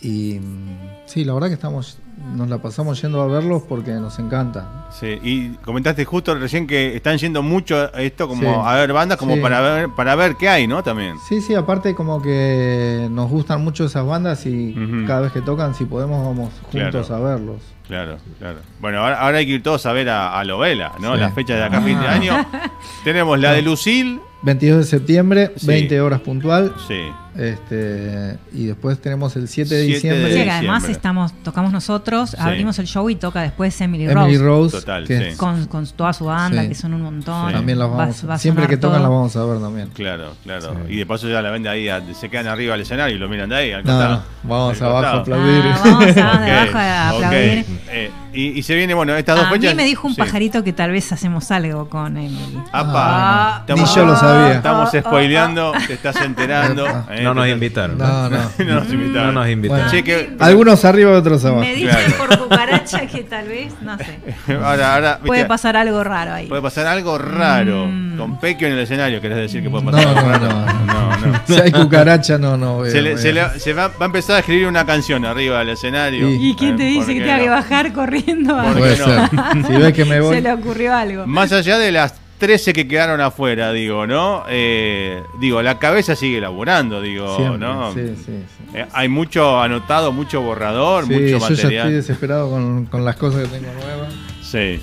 Y. mm, Sí, la verdad que estamos. Nos la pasamos yendo a verlos porque nos encanta. Sí, y comentaste justo recién que están yendo mucho a esto como Sí. a ver bandas como Sí. para ver para ver qué hay, ¿no? También. Sí, sí, aparte como que nos gustan mucho esas bandas y cada vez que tocan, si podemos, vamos juntos Claro. a verlos. Claro, claro. Bueno, ahora, ahora hay que ir todos a ver a, a Lovela, ¿no? Sí. La fecha de acá a fin de año. Tenemos la de Lucil. 22 de septiembre, Sí. 20 horas puntual. Sí. Este, y después tenemos el 7 de 7 de diciembre. Sí, además diciembre. estamos, tocamos nosotros, Sí. abrimos el show y toca después Emily, Emily Rose. Rose, Total, que sí. es- Con, con toda su banda, Sí. que son un montón. Sí. también las Va- vamos, va a siempre que tocan todo. las vamos a ver también. Claro, claro. Sí. Y de paso ya la ven de ahí, a- se quedan arriba del escenario y lo miran de ahí. Al No, vamos Al abajo a aplaudir. Ah, vamos a- Ok, de abajo a aplaudir. Eh, y, y se viene, bueno, estas dos A fechas. mí me dijo un sí. pajarito que tal vez hacemos algo con Emily. Apa, Ah, Ni yo lo sabía. Estamos Ah, spoileando, te estás enterando. Ah, eh, No nos invitaron. No, no. no nos invitaron. No nos invitaron. Bueno. Che, que- Algunos arriba y otros abajo. Me dicen Claro. por cucaracha que tal vez, no sé. ahora, ahora, viste, Puede pasar algo raro ahí. puede pasar algo raro. Mm. Con Pequio en el escenario, querés decir que puede No, pasar algo no, raro. no. no, no. Si hay cucaracha, no, no veo. Se, le- se veo. le- se va, va a empezar a escribir una canción arriba del escenario. Y- ¿Y quién te Eh, dice ¿por que tenga que no? bajar corriendo? Si ves que me voy. Se le ocurrió algo. Más allá de las 13 que quedaron afuera, digo, ¿no? Eh, digo, la cabeza sigue laburando, digo, Siempre, ¿no? Sí, sí, sí. Eh, hay mucho anotado, mucho borrador, Sí, mucho yo ya estoy material. desesperado con, con las cosas que tengo nuevas. Sí.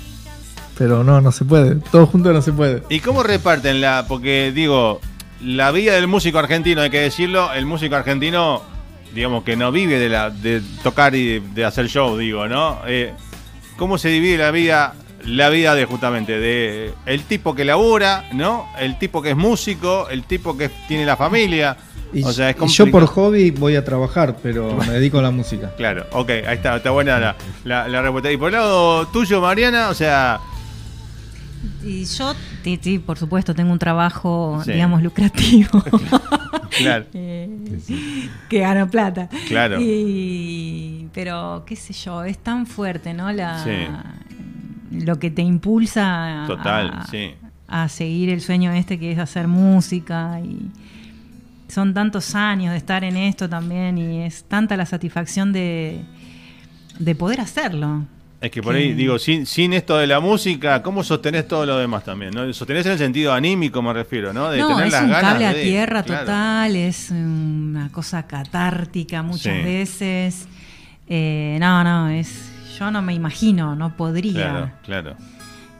Pero no, no se puede. Todo junto no se puede. ¿Y cómo reparten la.? Porque, digo, la vida del músico argentino, hay que decirlo, el músico argentino, digamos que no vive de, la, de tocar y de, de hacer show, digo, ¿no? Eh, ¿Cómo se divide la vida, la vida de justamente de el tipo que labura, ¿no? El tipo que es músico, el tipo que tiene la familia. Y, o sea, es y yo por hobby voy a trabajar, pero me dedico a la música. Claro, ok, ahí está, está buena la, la, la respuesta. Y por el lado tuyo, Mariana, o sea, Y yo, sí, sí, por supuesto, tengo un trabajo, Sí. digamos, lucrativo. claro, Eh, que gano plata. Claro. Y, pero, qué sé yo, es tan fuerte, ¿no? La, Sí. Lo que te impulsa a, Total, sí. a seguir el sueño este que es hacer música. Y son tantos años de estar en esto también y es tanta la satisfacción de, de poder hacerlo. Es que por ahí, digo, sin, sin esto de la música, ¿cómo sostenés todo lo demás también? ¿no? Sostenés en el sentido anímico, me refiero, ¿no? De no, tener es las un ganas cable a de- tierra claro. total, es una cosa catártica muchas Sí. veces. Eh, no, no, es. Yo no me imagino, no podría Claro, claro.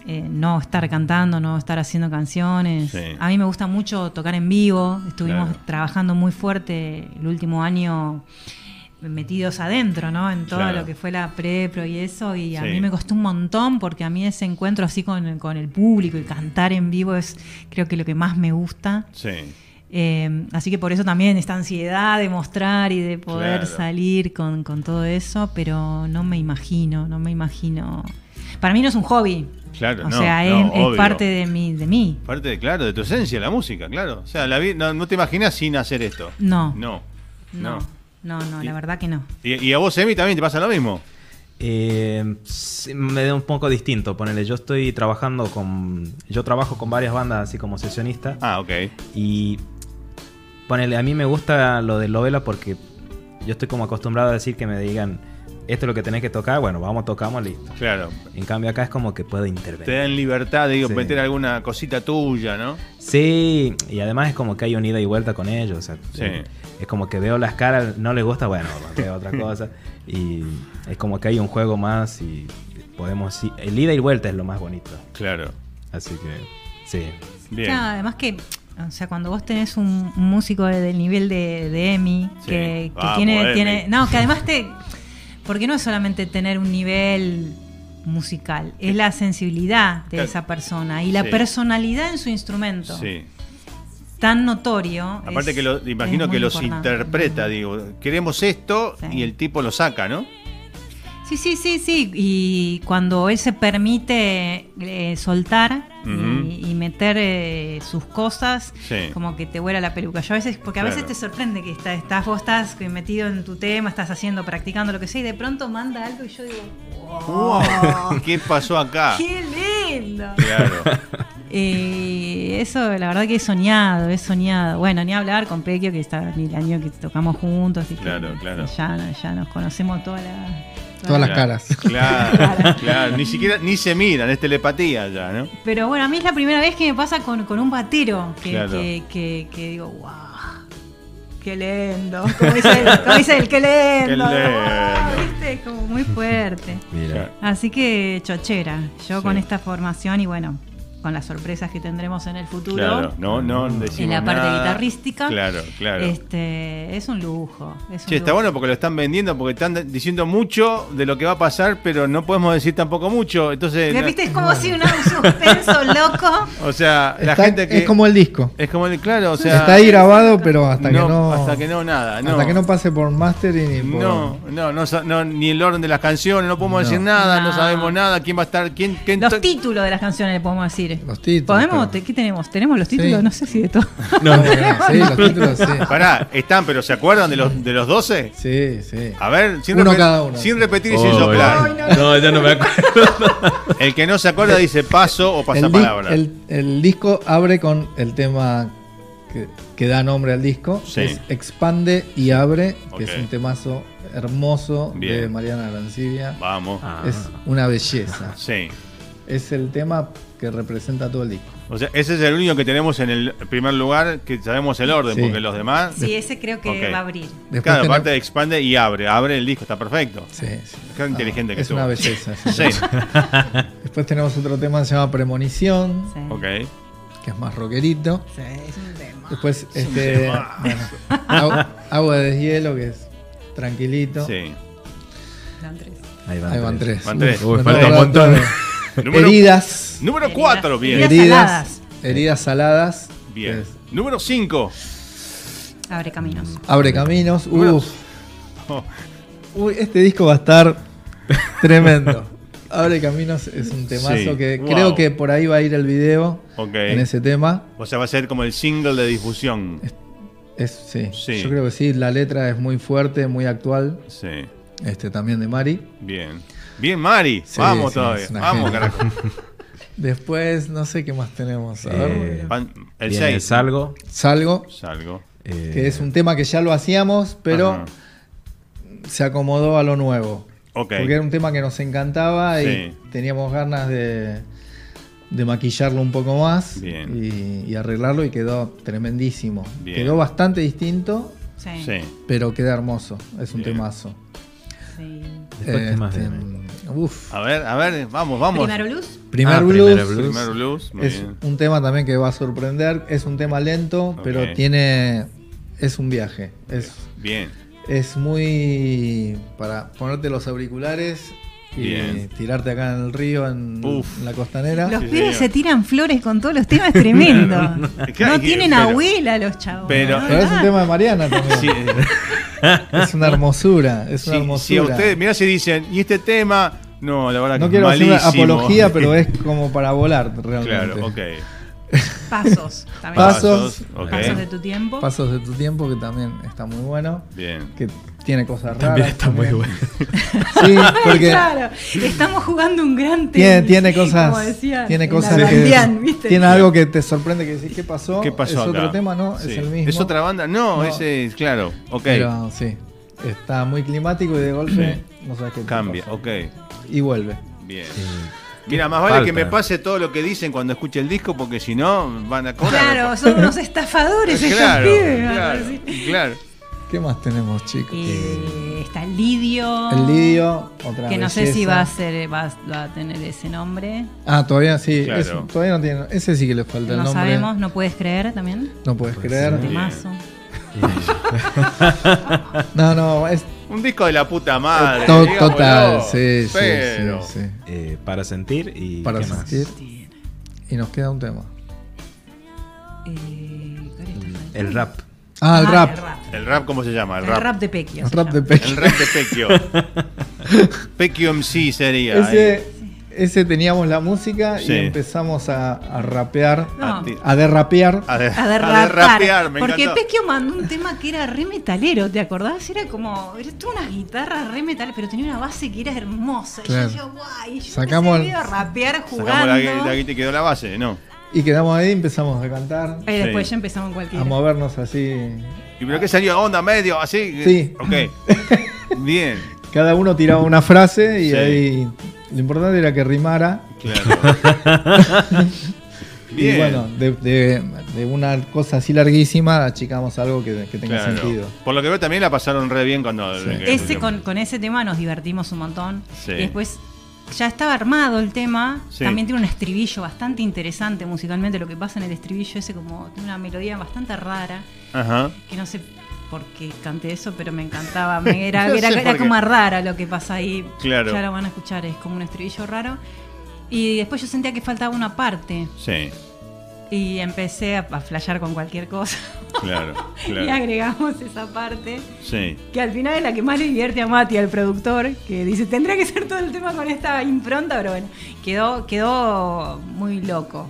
eh, no estar cantando, no estar haciendo canciones. Sí. A mí me gusta mucho tocar en vivo. Estuvimos Claro. trabajando muy fuerte el último año metidos adentro, ¿no? En todo Claro. lo que fue la prepro y eso. Y a Sí. mí me costó un montón porque a mí ese encuentro así con, con el público y cantar en vivo es creo que lo que más me gusta. Sí. Eh, así que por eso también esta ansiedad de mostrar y de poder Claro. salir con, con todo eso, pero no me imagino, no me imagino. Para mí no es un hobby. Claro, o no, sea, no, es, parte de mí, de mí. Parte, de, claro, de tu esencia, la música, claro. O sea, la no, no te imaginas sin hacer esto. No, No. no, no, no, Y- la verdad que no. Y, y a vos, Emi, también te pasa lo mismo. Eh, me da un poco distinto, ponele. Yo estoy trabajando con. Yo trabajo con varias bandas así como sesionista. Ah, ok. Y. Ponele, a mí me gusta lo de Lovela porque yo estoy como acostumbrado a decir que me digan. Esto es lo que tenés que tocar, bueno, vamos, tocamos, listo. Claro. En cambio acá es como que puedo Te intervenir. dan libertad de digo, Sí. meter alguna cosita tuya, ¿no? Sí, y además es como que hay un ida y vuelta con ellos. O sea, Sí. Es como que veo las caras, no les gusta, bueno, veo otra cosa. Y es como que hay un juego más y podemos... sí, el ida y vuelta es lo más bonito. Claro. Así que, sí. Bien. Claro, además que O sea, cuando vos tenés un, músico de- del nivel de, de Emi, Sí. que, que Vamos, tiene, Emi. tiene. No, que además te. Porque no es solamente tener un nivel musical, es la sensibilidad de esa persona y la Sí. personalidad en su instrumento. Sí. Tan notorio. Aparte es- que lo, imagino que los importante. interpreta, digo, queremos esto Sí. y el tipo lo saca, ¿no? Sí, sí, sí, sí. Y cuando él se permite eh, soltar y- meter eh, sus cosas, Sí. como que te vuela la peluca. Yo a veces, porque a veces te sorprende que está- estás, vos estás metido en tu tema, estás haciendo, practicando lo que sea, y de pronto manda algo y yo digo, wow, ¿Qué pasó acá? ¡Qué lindo! Claro. Eh, eso, la verdad que he soñado, he soñado. Bueno, ni hablar con Pequio, que está el año que tocamos juntos. Y que- Claro, claro. ya, ya nos conocemos toda la, Todas las caras. Claro, claro. Ni siquiera, ni se miran, es telepatía ya, ¿no? Pero bueno, a mí es la primera vez que me pasa con, con un batero, que, Claro. que, que- que digo, wow, qué lindo. Como dice él, como dice él, qué lindo. Qué. Wow, ¿viste? Es como muy fuerte. Mira. Así que chochera, yo Sí. con esta formación y bueno, con las sorpresas que tendremos en el futuro. Claro, no, no decimos En la parte nada. guitarrística. Claro, claro. Este, es un lujo. Es un Che, está lujo. bueno porque lo están vendiendo, porque están diciendo mucho de lo que va a pasar, pero no podemos decir tampoco mucho. Entonces, no- ¿Viste? Es como si un suspenso loco. o sea, la Está- gente que Es como el disco. es como el claro, o sea, Está ahí grabado, pero hasta que no. hasta que no nada, no. Hasta que no pase por mastering y por. No, no, no, sa- no, ni el orden de las canciones, no podemos No. decir nada, no. No. sabemos nada, quién va a estar, quién, quién Los títulos de las canciones le podemos decir. Los títulos. ¿Podemos? pero- ¿Qué tenemos? ¿Tenemos los títulos? Sí. No sé si de todo. No, no, sí, los títulos sí. Pará, están, pero ¿se acuerdan de los de los 12? Sí, sí. A ver, sin, Uno cada uno. sin repetir y sin soplar. ya. no, ya no me acuerdo. El que no se acuerda dice paso o El, pasa di- palabra. el- el disco abre con el tema que, que da nombre al disco. Sí. Es Expande y Abre, que es un temazo hermoso de. Mariana Arancibia. Vamos. Ah. Es una belleza. Sí. Es el tema que representa todo el disco. O sea, ese es el único que tenemos en el primer lugar, que sabemos el orden, Sí. porque los demás. Sí, ese creo que va a abrir. Después Cada tenemos- parte expande y abre. Abre el disco, está perfecto. Sí, sí. Qué inteligente que es estuvo. una belleza. sí. Sí. Después tenemos otro tema que se llama Premonición, Sí. ok. que es más rockerito. Sí, es un tema. Después, este, bueno, Agu- Agua de Deshielo, que es tranquilito. Sí. Dan tres. Ahí van, Ahí van tres. tres. Van tres. Uy, falta un montón. Número- Heridas. Número 4, bien. Heridas saladas. Heridas saladas. Bien. es Número 5. Abre caminos. Abre caminos. Número- Uf. Uy, este disco va a estar tremendo. Abre caminos es un temazo Sí. que Wow. creo que por ahí va a ir el video en ese tema. O sea, va a ser como el single de difusión. Es, sí, Sí. yo creo que sí, la letra es muy fuerte, muy actual. Sí. Este también de Mari. Bien. Bien, Mari. Sí, Vamos sí, todavía. Vamos, genia. carajo. Después, no sé qué más tenemos. A Eh, ver. Van- el Viene 6. Salgo. Salgo, Salgo. eh, que es un tema que ya lo hacíamos, pero Ajá. se acomodó a lo nuevo. Ok. Porque era un tema que nos encantaba Sí. y teníamos ganas de, de maquillarlo un poco más Bien. Y, y arreglarlo y quedó tremendísimo. Bien. Quedó bastante distinto, Sí. Sí. pero queda hermoso. Es un Bien. temazo. Sí. Después, ¿qué más Este, viene? uf. A ver, a ver, vamos, vamos. Primero luz. Primer Ah, blues. Primero Blues. Primer blues. Muy Es bien. un tema también que va a sorprender. Es un tema lento, pero tiene. Es un viaje. Es, Bien. es muy. para ponerte los auriculares y Bien. tirarte acá en el río, en, Uf. la costanera. Los Sí, pibes señor. se tiran flores con todos los temas, es tremendo. No tienen pero- abuela los chavos. pero- ¿no? Pero es un Nada. tema de Mariana también. Sí, Es una hermosura. Es si, una si hermosura. a ustedes, mirá si dicen, ¿y este tema? No, la verdad no que quiero es hacer una apología, pero es como para volar realmente. Claro, ok. Pasos. También. Pasos. Pasos de tu tiempo. Pasos de tu tiempo, que también está muy bueno. Bien. Que tiene cosas raras. También está muy bueno. Sí, porque Claro, estamos jugando un gran tiene, tiene como cosas. decía Tiene el cosas que. ¿viste? Tiene algo que te sorprende que decís, ¿qué pasó? ¿Qué pasó Es acá? otro tema, ¿no? Sí. Es el mismo. ¿Es otra banda? No, No. ese es, claro, ok. Pero sí. Está muy climático y de golpe no sabes qué Cambia, ok. Y vuelve. Bien. Sí. Mira, más vale Falta. que me pase todo lo que dicen cuando escuche el disco, porque si no, van a cobrar. Claro, son unos estafadores claro, pibes. claro. ¿Qué más tenemos, chicos? Y está el Lidio. El Lidio, otra Que no sé si va a ser, va, va a tener ese nombre. Ah, todavía sí. Claro. todavía no tiene. Ese sí que le falta el no nombre. sabemos, no puedes creer también. No puedes creer. Temazo. No, no, es Un disco de la puta madre. to- total. Sí, sí, Pero- sí, sí. Eh, para sentir y Para ¿qué más? sentir. Y nos queda un tema. Eh. El rap. Ah, el Ah, rap. El rap, El rap, ¿cómo se llama? El, El rap. rap de Pequio. El rap de llama. Pequi. El rap de Pequio. Pequio MC sería. Ese, ese teníamos la música Sí. y empezamos a, a rapear, No. A derrapear. A, de- A derrapear, me porque. Pequio mandó un tema que era re metalero, ¿te acordás? Era como. Era toda una guitarra re metal, pero tenía una base que era hermosa. Claro. Y yo, guay. Yo Sacamos a rapear jugando. Sacamos la, la guita y quedó la base, ¿no? Y quedamos ahí, empezamos a cantar, Y después Sí. ya empezamos en cualquier. a movernos así. ¿Y pero qué salió? ¿Onda medio? ¿Así? Sí. Ok. Bien. Cada uno tiraba una frase y Sí. ahí lo importante era que rimara. Claro. Bien. Y bueno, de, de- de una cosa así larguísima achicamos algo que, que tenga Claro. sentido. Por lo que veo también la pasaron re bien cuando... que- Ese, con, con ese tema nos divertimos un montón. Sí. Y después ya estaba armado el tema. Sí. También tiene un estribillo bastante interesante musicalmente. Lo que pasa en el estribillo ese como tiene una melodía bastante rara. Ajá. Que no sé por qué canté eso, pero me encantaba. Me- era No era, como rara lo que pasa ahí. Claro. Ya lo van a escuchar, es como un estribillo raro. Y después yo sentía que faltaba una parte. Sí. Y empecé a, a flashear con cualquier cosa. Claro. y claro. agregamos esa parte. Sí. Que al final es la que más le divierte a Mati, al productor, que dice, tendría que ser todo el tema con esta impronta, pero bueno, quedó, quedó muy loco.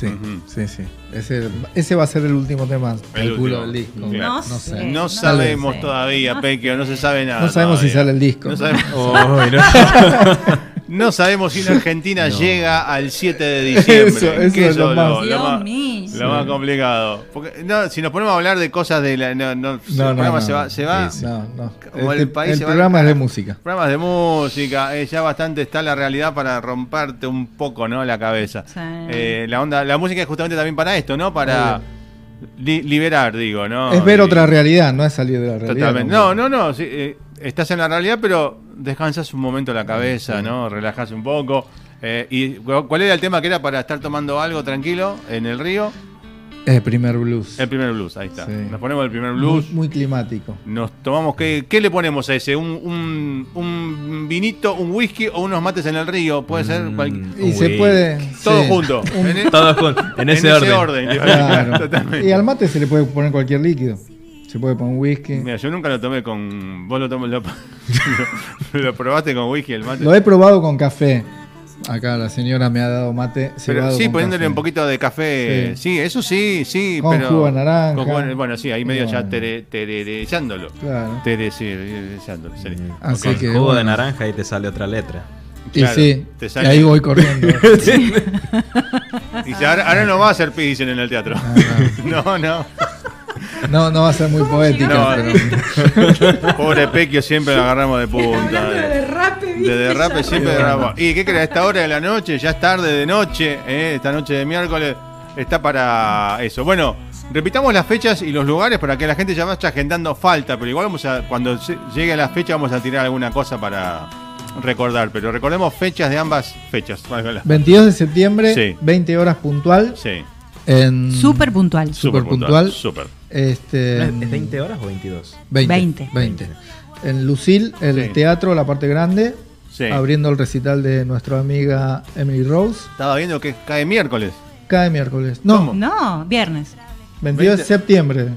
Sí, sí, sí. Ese, ese va a ser el último tema El del culo último. del disco. Claro. No, No sé. sé. No no sabemos sé. todavía, No Pequio, no se sabe nada. No sabemos si sale el disco. No sabemos, Uy, no. sabemos si en Argentina llega al 7 de diciembre. Eso, eso que es lo más- lo más- lo más complicado. Porque, no, si nos ponemos a hablar de cosas de la. No, no, el programa no. se va. Se va Sí, sí. No, no. Como Este- el país el se programa es de música. Programas de música, eh, ya bastante está la realidad para romperte un poco, ¿no? La cabeza. Sí. Eh, la onda, la música es justamente también para esto, ¿no? Para li- liberar, digo, ¿no? es ver Y- otra realidad, no es salir de la realidad. Totalmente. No, no, no. sí, eh, estás en la realidad, pero descansas un momento la cabeza, ¿no? Relajas un poco. Eh, ¿Y cu- cuál era el tema que era para estar tomando algo tranquilo en el río? El primer blues. El primer blues, ahí está. Sí. Nos ponemos el primer blues. muy climático. Nos tomamos, ¿qué, qué le ponemos a ese? ¿Un, un, un vinito, un whisky o unos mates en el río? Puede ser Mm. cualquier- Y se puede. todo sí. junto. Un- e- Todos juntos, en ese orden. Claro. totalmente. Y al mate se le puede poner cualquier líquido. Se puede poner whisky. Mira, yo nunca lo tomé con. Vos lo, tomé, lo, lo probaste con whisky el mate. Lo he probado con café. Acá la señora me ha dado mate. Pero sí, poniéndole café. un poquito de café. Sí, Sí. eso sí, sí. Con pero, jugo de naranja. con jugo de- bueno, sí, ahí medio ya Bueno. tere- tererezándolo. Claro. Tere, sí, tererezándolo, sí. Así Con que, jugo de naranja y te sale otra letra. Y sí, te y ahí voy corriendo. Dice, ahora, ahora no va a hacer pi, dicen en el teatro. No, no. No, no va a ser muy poética, No. pero Pobre Pequio, siempre lo agarramos de punta. Hablando de derrape, De derrape siempre re- derrapamos. ¿Y qué crees? A esta hora de la noche, ya es tarde de noche, ¿eh? esta noche de miércoles, está para eso. Bueno, repitamos las fechas y los lugares para que la gente ya vaya agendando falta, pero igual vamos a, cuando llegue la fecha vamos a tirar alguna cosa para recordar. Pero recordemos fechas de ambas fechas. valga la- 22 de septiembre, Sí. 20 horas puntual. Sí, En Súper puntual. Súper puntual. Súper. Este, ¿Es 20 horas o 22? 20. 20. 20. En Lucil, el Sí. teatro, la parte grande, Sí. abriendo el recital de nuestra amiga Emily Rose. Estaba viendo que cae miércoles. Cada miércoles. No, ¿Cómo? No, viernes. 22 de 20. septiembre.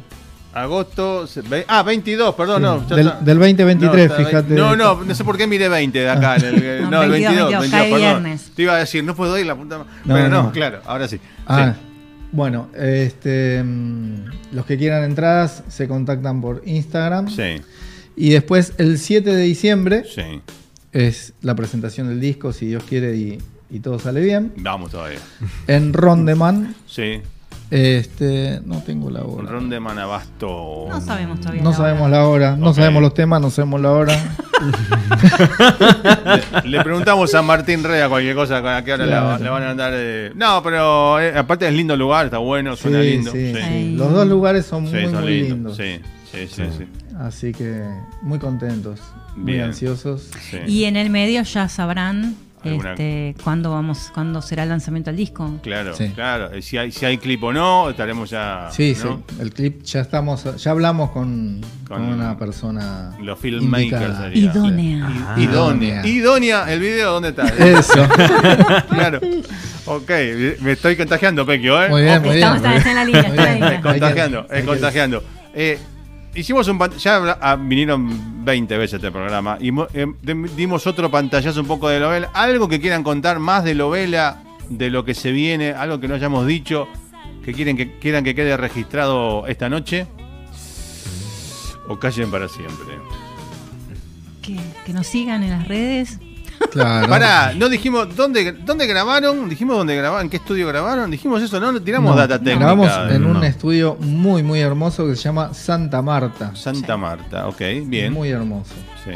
Agosto. Ah, 22, perdón, no. ya del, está. del 2023, No, fíjate. No, no, no sé por qué miré 20 de acá. en el- No, no, el 22, 22, 22, cae perdón. viernes. Te iba a decir, no puedo ir la puta. ma- No, Pero no, no. claro, ahora sí. Ah, bueno, este, mm, los que quieran entradas se contactan por Instagram. Sí, Y después, el 7 de diciembre, sí. es la presentación del disco, si Dios quiere y, y todo sale bien. Vamos todavía. En Rondeman, Sí, este, no tengo la hora. ron de Manabasto. No sabemos todavía. No la sabemos hora. la hora, no sabemos los temas, no sabemos la hora. Le, le preguntamos a Martín Rea cualquier cosa a qué hora la- Claro. le, van a dar. eh, No, pero eh, aparte es lindo lugar, está bueno, suena Sí, lindo. sí, sí. sí. Los dos lugares son Sí, muy, son muy lindos. lindos. Sí, sí, sí. sí. Así que muy contentos, muy ansiosos. Sí. Y en el medio ya sabrán Alguna- este, cuándo vamos, cuándo será el lanzamiento del disco. Claro, Sí. claro. Eh, Si hay, si hay clip o no, estaremos ya. Sí, ¿no? sí, el clip ya estamos, ya hablamos con, Con con una persona los filmmakers. Idónea. Ah, Idónea. Idónea, el video, ¿dónde está? Eso. claro. Ok, me estoy contagiando, Pequio, ¿eh? Muy bien, muy bien. Estamos- está en la línea, Muy está en la línea. Contagiando, que- contagiando. Eh, hicimos un ya ah, vinieron 20 veces este programa y eh, dimos otro pantallazo un poco de Lovela. Algo que quieran contar más de Lovela, de lo que se viene, algo que no hayamos dicho, que quieren que quieran que quede registrado esta noche. O callen para siempre. Que nos sigan en las redes. Claro. Pará, no dijimos dónde, dónde grabaron, dijimos dónde grabaron, en qué estudio grabaron, dijimos eso, no, no tiramos No, data técnica. Grabamos en un No. estudio muy, muy hermoso que se llama Santa Marta. Santa Marta, ok, bien. Muy hermoso. Sí.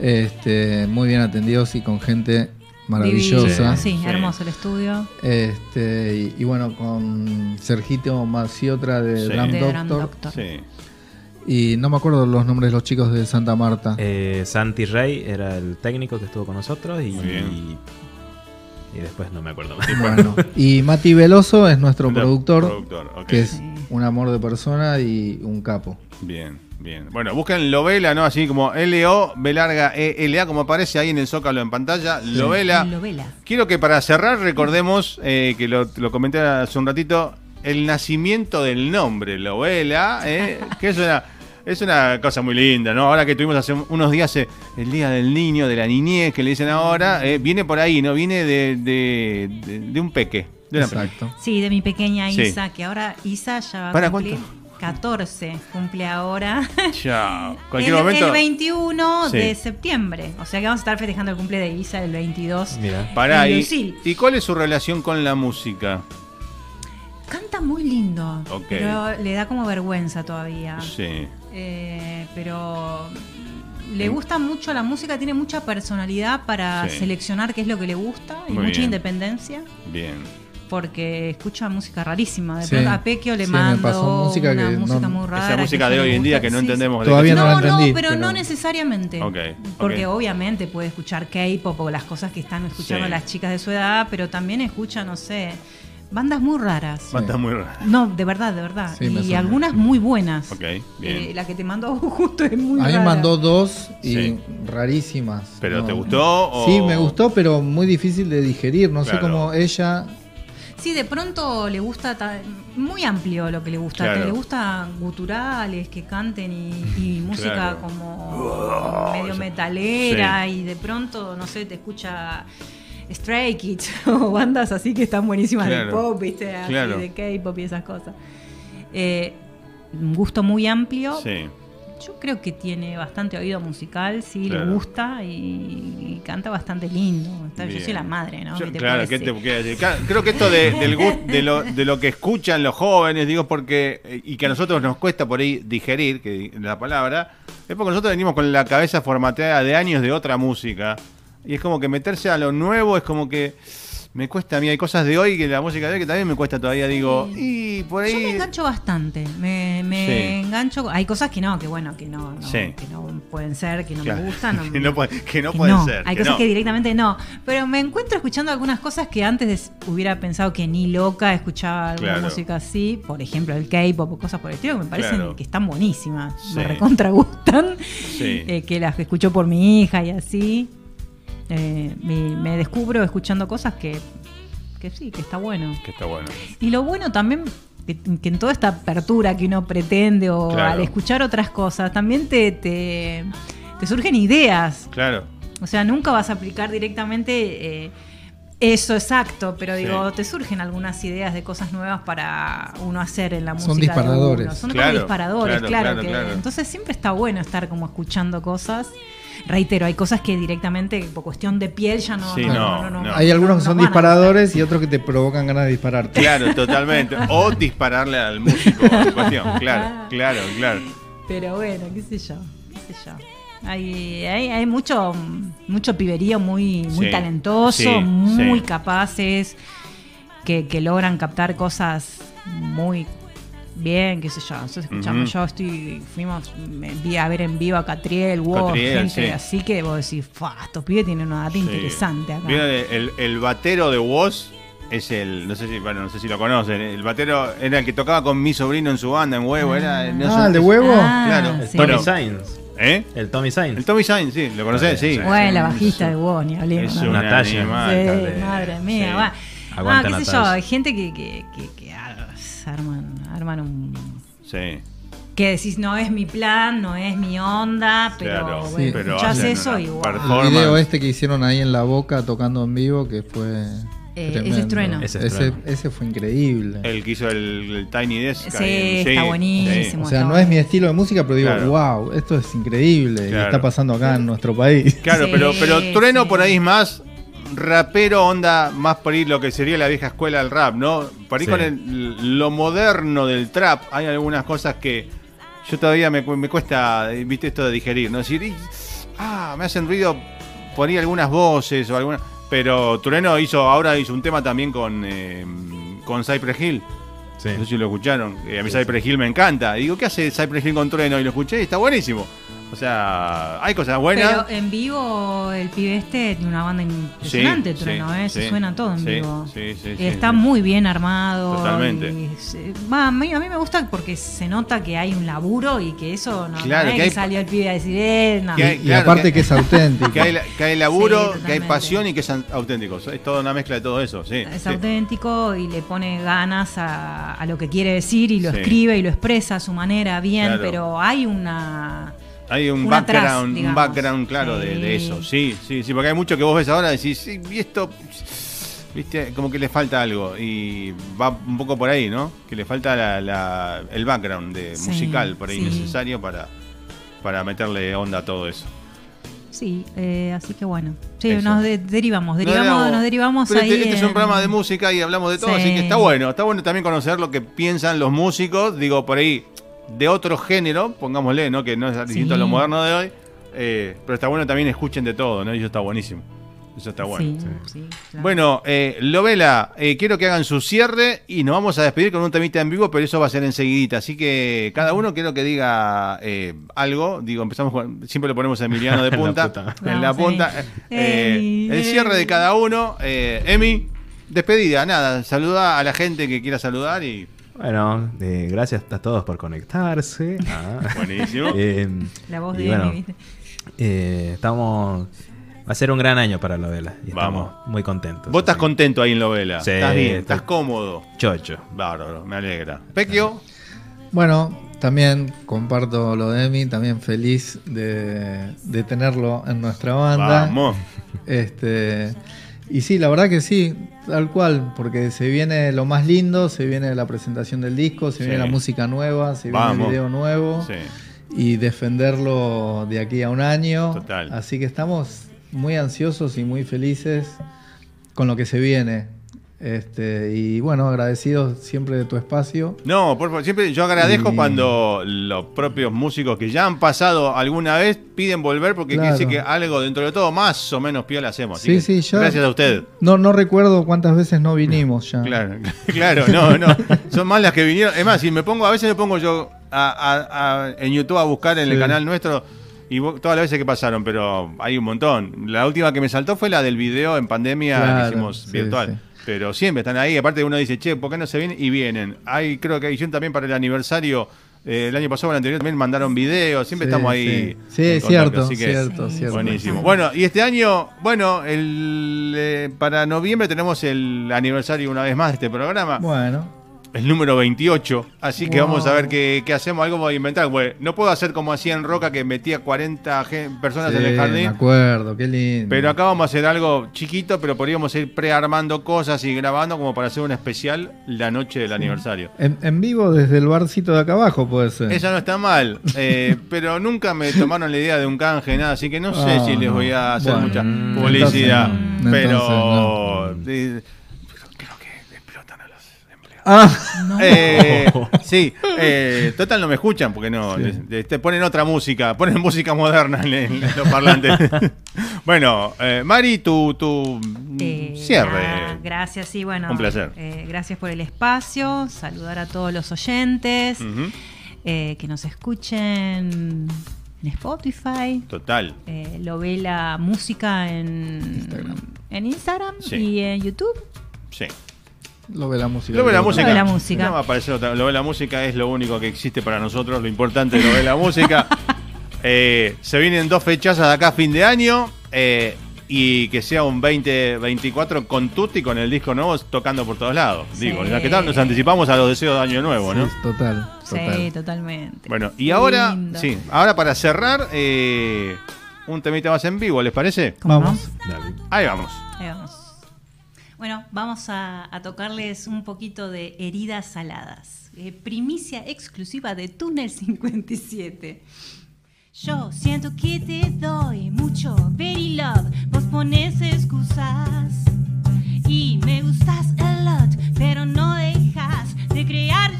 Este, muy bien atendidos y con gente maravillosa. Sí, Sí. hermoso el estudio. Este, y, y bueno, con Sergito Maciotra de Sí. Drum de Doctor. Drum Doctor. Sí. Y no me acuerdo los nombres de los chicos de Santa Marta. Eh, Santi Rey era el técnico que estuvo con nosotros y, y después no me acuerdo más. Bueno, y Mati Veloso es nuestro productor, productor, ok. que es Sí. un amor de persona y un capo. Bien, bien. Bueno, busquen Lovela, ¿no? Así como L-O, B larga E, L-A, como aparece ahí en el zócalo en pantalla. Lovela. Lovela. Quiero que para cerrar recordemos, eh, que lo, lo comenté hace un ratito, el nacimiento del nombre, Lovela, eh, que es una, es una cosa muy linda, ¿no? Ahora que tuvimos hace unos días eh, el Día del Niño, de la niñez, que le dicen ahora, eh, viene por ahí, ¿no? Viene de, de, de- de un peque. De Exacto. Sí, de mi pequeña Sí. Isa, que ahora Isa ya va a ¿Para cumplir cuánto? 14, cumple ahora. Chao. Cualquier el, momento. el 21 Sí. de septiembre. O sea que vamos a estar festejando el cumple de Isa el 22. Mira. Pará, y. ¿y cuál es su relación con la música? Canta muy lindo, Ok. pero le da como vergüenza todavía. Sí. Eh, pero le gusta mucho la música, tiene mucha personalidad para Sí. seleccionar qué es lo que le gusta y Muy mucha bien. independencia. Bien. Porque escucha música rarísima. De Sí. pronto a Pequio le Sí, me mando pasó música una que no- música muy rara. Esa música de hoy en día que no Sí, sí. entendemos. de Todavía no la No, no, pero, no necesariamente. Porque obviamente puede escuchar K-pop o las cosas que están escuchando Sí. las chicas de su edad, pero también escucha, no sé, bandas muy raras. Banda muy rara. No, de verdad, de verdad. Sí, y algunas muy buenas. Ok, bien. Eh, la que te mandó justo es muy A mí me rara. mandó dos y Sí. rarísimas. ¿Pero No. te gustó? O... Sí, me gustó, pero muy difícil de digerir. No sé cómo ella. Sí, de pronto le gusta, ta- muy amplio lo que le gusta. Claro. que le gusta guturales, que canten y, y música Claro. como medio metalera y de pronto, no sé, te escucha Stray Kids o bandas así que están buenísimas de Claro. pop, ¿viste? Así Claro. de K-pop y esas cosas. Eh, un gusto muy amplio. Sí. Yo creo que tiene bastante oído musical, sí, Claro. le gusta y, y canta bastante lindo. Yo soy la madre, ¿no? Yo- ¿Qué te claro? ¿qué te Creo que esto de, del gust- de, lo, de lo que escuchan los jóvenes, digo, porque. eh, y que a nosotros nos cuesta por ahí digerir que la palabra, es porque nosotros venimos con la cabeza formateada de años de otra música. Y es como que meterse a lo nuevo es como que. Me cuesta a mí, hay cosas de hoy que la música de hoy que también me cuesta todavía, digo, y por ahí. Yo me engancho bastante, me, me Sí. engancho. Hay cosas que no, que bueno, que no, no, Sí. que no pueden ser, que no Claro, me gustan. no- que no puede- que no pueden ser, Hay que cosas que directamente no. Pero me encuentro escuchando algunas cosas que antes hubiera pensado que ni loca escuchaba alguna Claro. música así. Por ejemplo, el K-pop o cosas por el estilo, que me parecen Claro. que están buenísimas. Sí. Me recontra gustan. Eh, que las escucho por mi hija y así. Eh, me, me descubro escuchando cosas que, que sí, que está bueno. Que está bueno. Y lo bueno también, que, que en toda esta apertura que uno pretende o Claro. al escuchar otras cosas, también te, te, te surgen ideas. Claro. O sea, nunca vas a aplicar directamente eh, eso exacto, pero Sí. digo, te surgen algunas ideas de cosas nuevas para uno hacer en la música. Son de disparadores. uno. Son Claro, como disparadores, claro, claro. claro, que- claro. Entonces siempre está bueno estar como escuchando cosas. Reitero, hay cosas que directamente por cuestión de piel ya no. Sí, no, no. Hay algunos que son disparadores y otros que te provocan ganas de dispararte. Claro, totalmente. O dispararle al músico en cuestión. Claro, claro, claro. Pero bueno, qué sé yo, qué sé yo. Hay, hay, hay mucho, mucho piberío muy, muy Sí, talentoso, sí, muy sí. capaces, que, que logran captar cosas muy bien, qué sé yo. Nosotros escuchamos, Ujú. yo estoy, fuimos, me vi a ver en vivo a Catriel, wow, Catriel, gente sí. así que vos decís, fa, estos pibes tienen una data Sí. interesante acá. ¿Vieron el, el- batero de Woz? Es el, no sé si, bueno, no sé si lo conocen. El batero era el que tocaba con mi sobrino en su banda, en huevo. Era, no Ah, sé- el de huevo. Ah, Claro. El sí. Tommy Bueno. Sainz. ¿Eh? El Tommy Sainz. El Tommy Sainz, sí, ¿lo conocés? Sí. Bueno, la bajista de WoW, ni hablemos. Es ¿no? un Natalia. animal. Sí, Natalia. madre mía, Sí. va. Aguanta Ah, qué sé yo, hay gente que, que, que, que, ah, arman, arman un... Sí. Que decís, no es mi plan, no es mi onda, pero Claro, bueno, sí, pero escuchás hacen eso y wow. El video este que hicieron ahí en la boca tocando en vivo, que fue. Eh, ese es trueno. Ese es Ese, fue increíble. El que hizo el, el Tiny Desk. Sí, está buenísimo. o sea, no es mi estilo de música, pero digo, Claro. wow, esto es increíble. y Claro. está pasando acá en nuestro país. Claro, Sí, pero, pero Trueno sí. por ahí es más rapero, onda, más por ahí lo que sería la vieja escuela del rap, ¿no? Por ahí Sí. con el- lo moderno del trap hay algunas cosas que yo todavía me, me cuesta, eh, viste, esto de digerir, ¿no? Decir, "Ih, ah, me hacen ruido por ahí algunas voces o algunas... Pero Trueno hizo, ahora hizo un tema también con, eh, con Cypress Hill. Sí. No sé si lo escucharon. Eh, a mí Cypress Hill me encanta. Y digo, ¿qué hace Cypress Hill con Trueno? Y lo escuché y está buenísimo. O sea, hay cosas buenas. Pero en vivo el pibe este tiene una banda impresionante, Sí, Trueno, sí, ¿eh? Se sí, suena todo en sí, vivo. sí, sí, Y sí, está sí. muy bien armado. Totalmente. y a, mí, a mí me gusta porque se nota que hay un laburo y que eso no, no Claro, es que que, hay- salió el pibe a decir, eh, no. que hay- Y Claro, aparte que- que, es auténtico. Que hay, la- que hay laburo, Sí, que hay pasión y que son auténticos. Es toda una mezcla de todo eso, sí. es sí. auténtico y le pone ganas a, a lo que quiere decir y lo Sí. escribe y lo expresa a su manera bien, Claro. pero hay una... Hay un un atrás, background, un background claro de, Sí. de eso. Sí, sí, sí, porque hay mucho que vos ves ahora y decís, sí, y esto, viste, como que le falta algo. Y va un poco por ahí, ¿no? Que le falta la- la- el background de Sí, musical por ahí necesario para, para meterle onda a todo eso. Sí, eh, así que bueno. Sí, Eso. nos de- derivamos, derivamos, derivamos. nos derivamos Pero ahí. este, este es un programa de música y hablamos de todo, Sí. así que está bueno. Está bueno también conocer lo que piensan los músicos, digo, por ahí, de otro género, pongámosle, ¿no? Que no es distinto a lo moderno de hoy. eh, pero está bueno también escuchen de todo, ¿no? Y eso está buenísimo. Eso está bueno. Sí, sí, claro. Bueno, eh, Lovela, eh, quiero que hagan su cierre y nos vamos a despedir con un temita en vivo, pero eso va a ser enseguidita. Así que cada uno quiero que diga eh, algo. Digo, empezamos con, siempre lo ponemos a Emiliano de En la punta. punta. en la punta. Eh, el cierre de cada uno. Eh, Emi, despedida, nada. Saluda a la gente que quiera saludar y. Bueno, eh, gracias a todos por conectarse. Ah. Buenísimo. Eh, La voz de bueno, Emi, ¿viste? eh, estamos. Va a ser un gran año para la vela. Y Vamos. estamos muy contentos. Vos estás así. contento ahí en Lovela. Sí, estás bien, estás cómodo. Chocho. Bárbaro, me alegra. Pequio. Bueno, también comparto lo de Emi, también feliz de, de tenerlo en nuestra banda. Vamos. Este, y sí, la verdad que sí, tal cual, porque se viene lo más lindo, se viene la presentación del disco, se Sí. viene la música nueva, se viene el video nuevo Sí. y defenderlo de aquí a un año. Total. Así que estamos muy ansiosos y muy felices con lo que se viene. Este, y bueno, agradecidos siempre de tu espacio. No, por favor, siempre yo agradezco Y- cuando los propios músicos que ya han pasado alguna vez piden volver porque Claro. quiere decir que algo dentro de todo más o menos piola hacemos. Así Sí, sí, yo- Gracias a usted. No, no recuerdo cuántas veces no vinimos ya. Claro, claro, no, no. Son más las que vinieron. Es más, si me pongo, a veces me pongo yo a- a- a- en YouTube a buscar en el canal nuestro y todas las veces que pasaron, pero hay un montón. La última que me saltó fue la del video en pandemia Claro, que hicimos sí, virtual. Pero siempre están ahí. Aparte uno dice, che, ¿por qué no se vienen? Y vienen. Hay, creo que hicieron también para el aniversario. eh, el año pasado el anterior también mandaron videos. Siempre Sí, estamos ahí. Sí, es cierto, así que- cierto, Sí, cierto. Buenísimo. Bueno, y este año, bueno, el, eh, para noviembre tenemos el aniversario una vez más de este programa, Bueno, el número 28. Así que vamos a ver qué, qué hacemos, algo para inventar. Pues, no puedo hacer como hacía en Roca que metía 40 gen- personas sí, en el jardín. acuerdo, qué lindo. Pero acá vamos a hacer algo chiquito, pero podríamos ir prearmando cosas y grabando como para hacer un especial la noche del aniversario. En, en vivo desde el barcito de acá abajo puede ser. Esa no está mal, eh, pero nunca me tomaron la idea de un canje, nada, así que no sé Ah, si les voy a hacer Bueno, mucha publicidad. entonces pero entonces no. eh, Ah, Eh, sí, eh, total no me escuchan porque no. les- les- te ponen otra música, ponen música moderna en, en los parlantes. bueno, eh, Mari, tu, tu Eh, cierre. nada, gracias, sí, bueno. Un placer. eh, gracias por el espacio. Saludar a todos los oyentes eh, que nos escuchen en Spotify. Total. Eh, lo ve la música en Instagram. en Instagram Sí. y en YouTube. Sí. Lo ve la música. Lo ve la música. Lo ve la música. No va a aparecer otra- Lo ve la música es lo único que existe para nosotros. Lo importante es lo ve la música. Eh, se vienen dos fechazas de acá a fin de año. eh, y que sea un 2024 con Tutti, con el disco nuevo, tocando por todos lados. Sí. Digo, ya que tal, nos anticipamos a los deseos de año nuevo, ¿no? Sí, total, total. Sí, totalmente. Bueno, y Qué ahora, lindo. sí, ahora para cerrar, eh, un temita más en vivo, ¿les parece? ¿Cómo Vamos. Dale. Ahí vamos. Ahí vamos. Bueno, vamos a, tocarles un poquito de heridas saladas. Eh, primicia exclusiva de Túnel 57. Yo siento que te doy mucho very love, vos pones excusas. Y me gustas a lot, pero no dejas de crear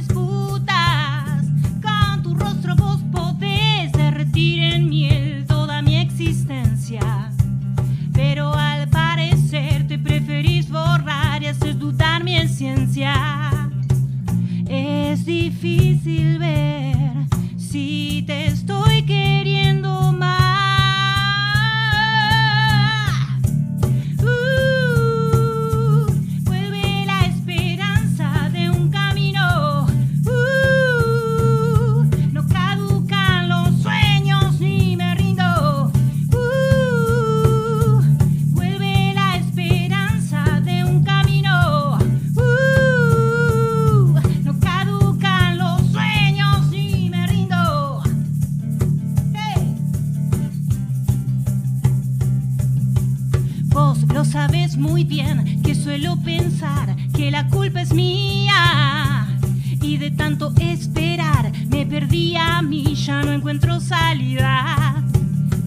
haces dudar mi ciencia. Es difícil ver si te estoy queriendo más. Muy bien que suelo pensar que la culpa es mía. Y de tanto esperar me perdí a mí, ya no encuentro salida.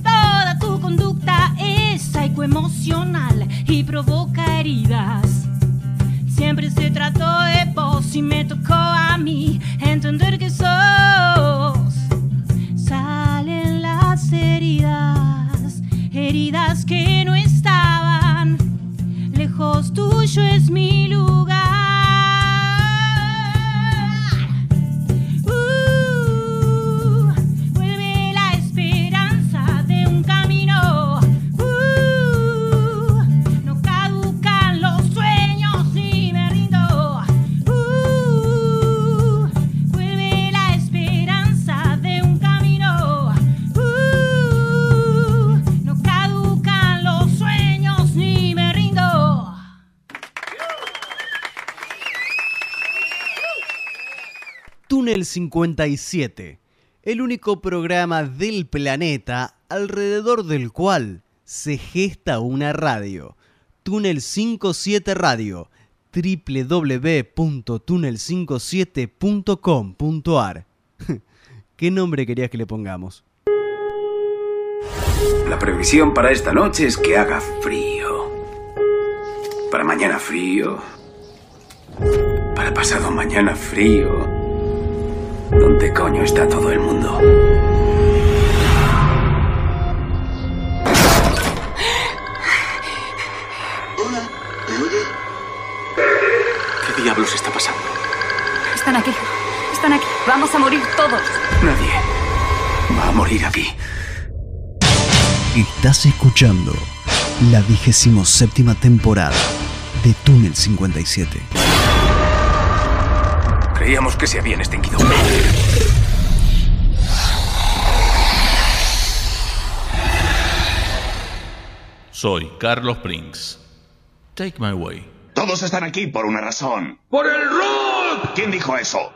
Toda tu conducta es psicoemocional y provoca heridas. Siempre se trató de vos y me tocó a mí entender que sos. Salen las heridas, heridas que no estaban. Tuyo es mi lugar. Túnel 57, el único programa del planeta alrededor del cual se gesta una radio. Túnel 57 Radio, www.túnel57.com.ar. ¿Qué nombre querías que le pongamos? La previsión para esta noche es que haga frío. Para mañana frío. Para pasado mañana frío. ¿Dónde coño está todo el mundo? ¿Qué diablos está pasando? Están aquí. Están aquí. Vamos a morir todos. Nadie va a morir aquí. Estás escuchando la vigésimo séptima temporada de Túnel 57. Creíamos que se habían extinguido. Soy Carlos Prinks. Take my way. Todos están aquí por una razón. ¡Por el rock! ¿Quién dijo eso?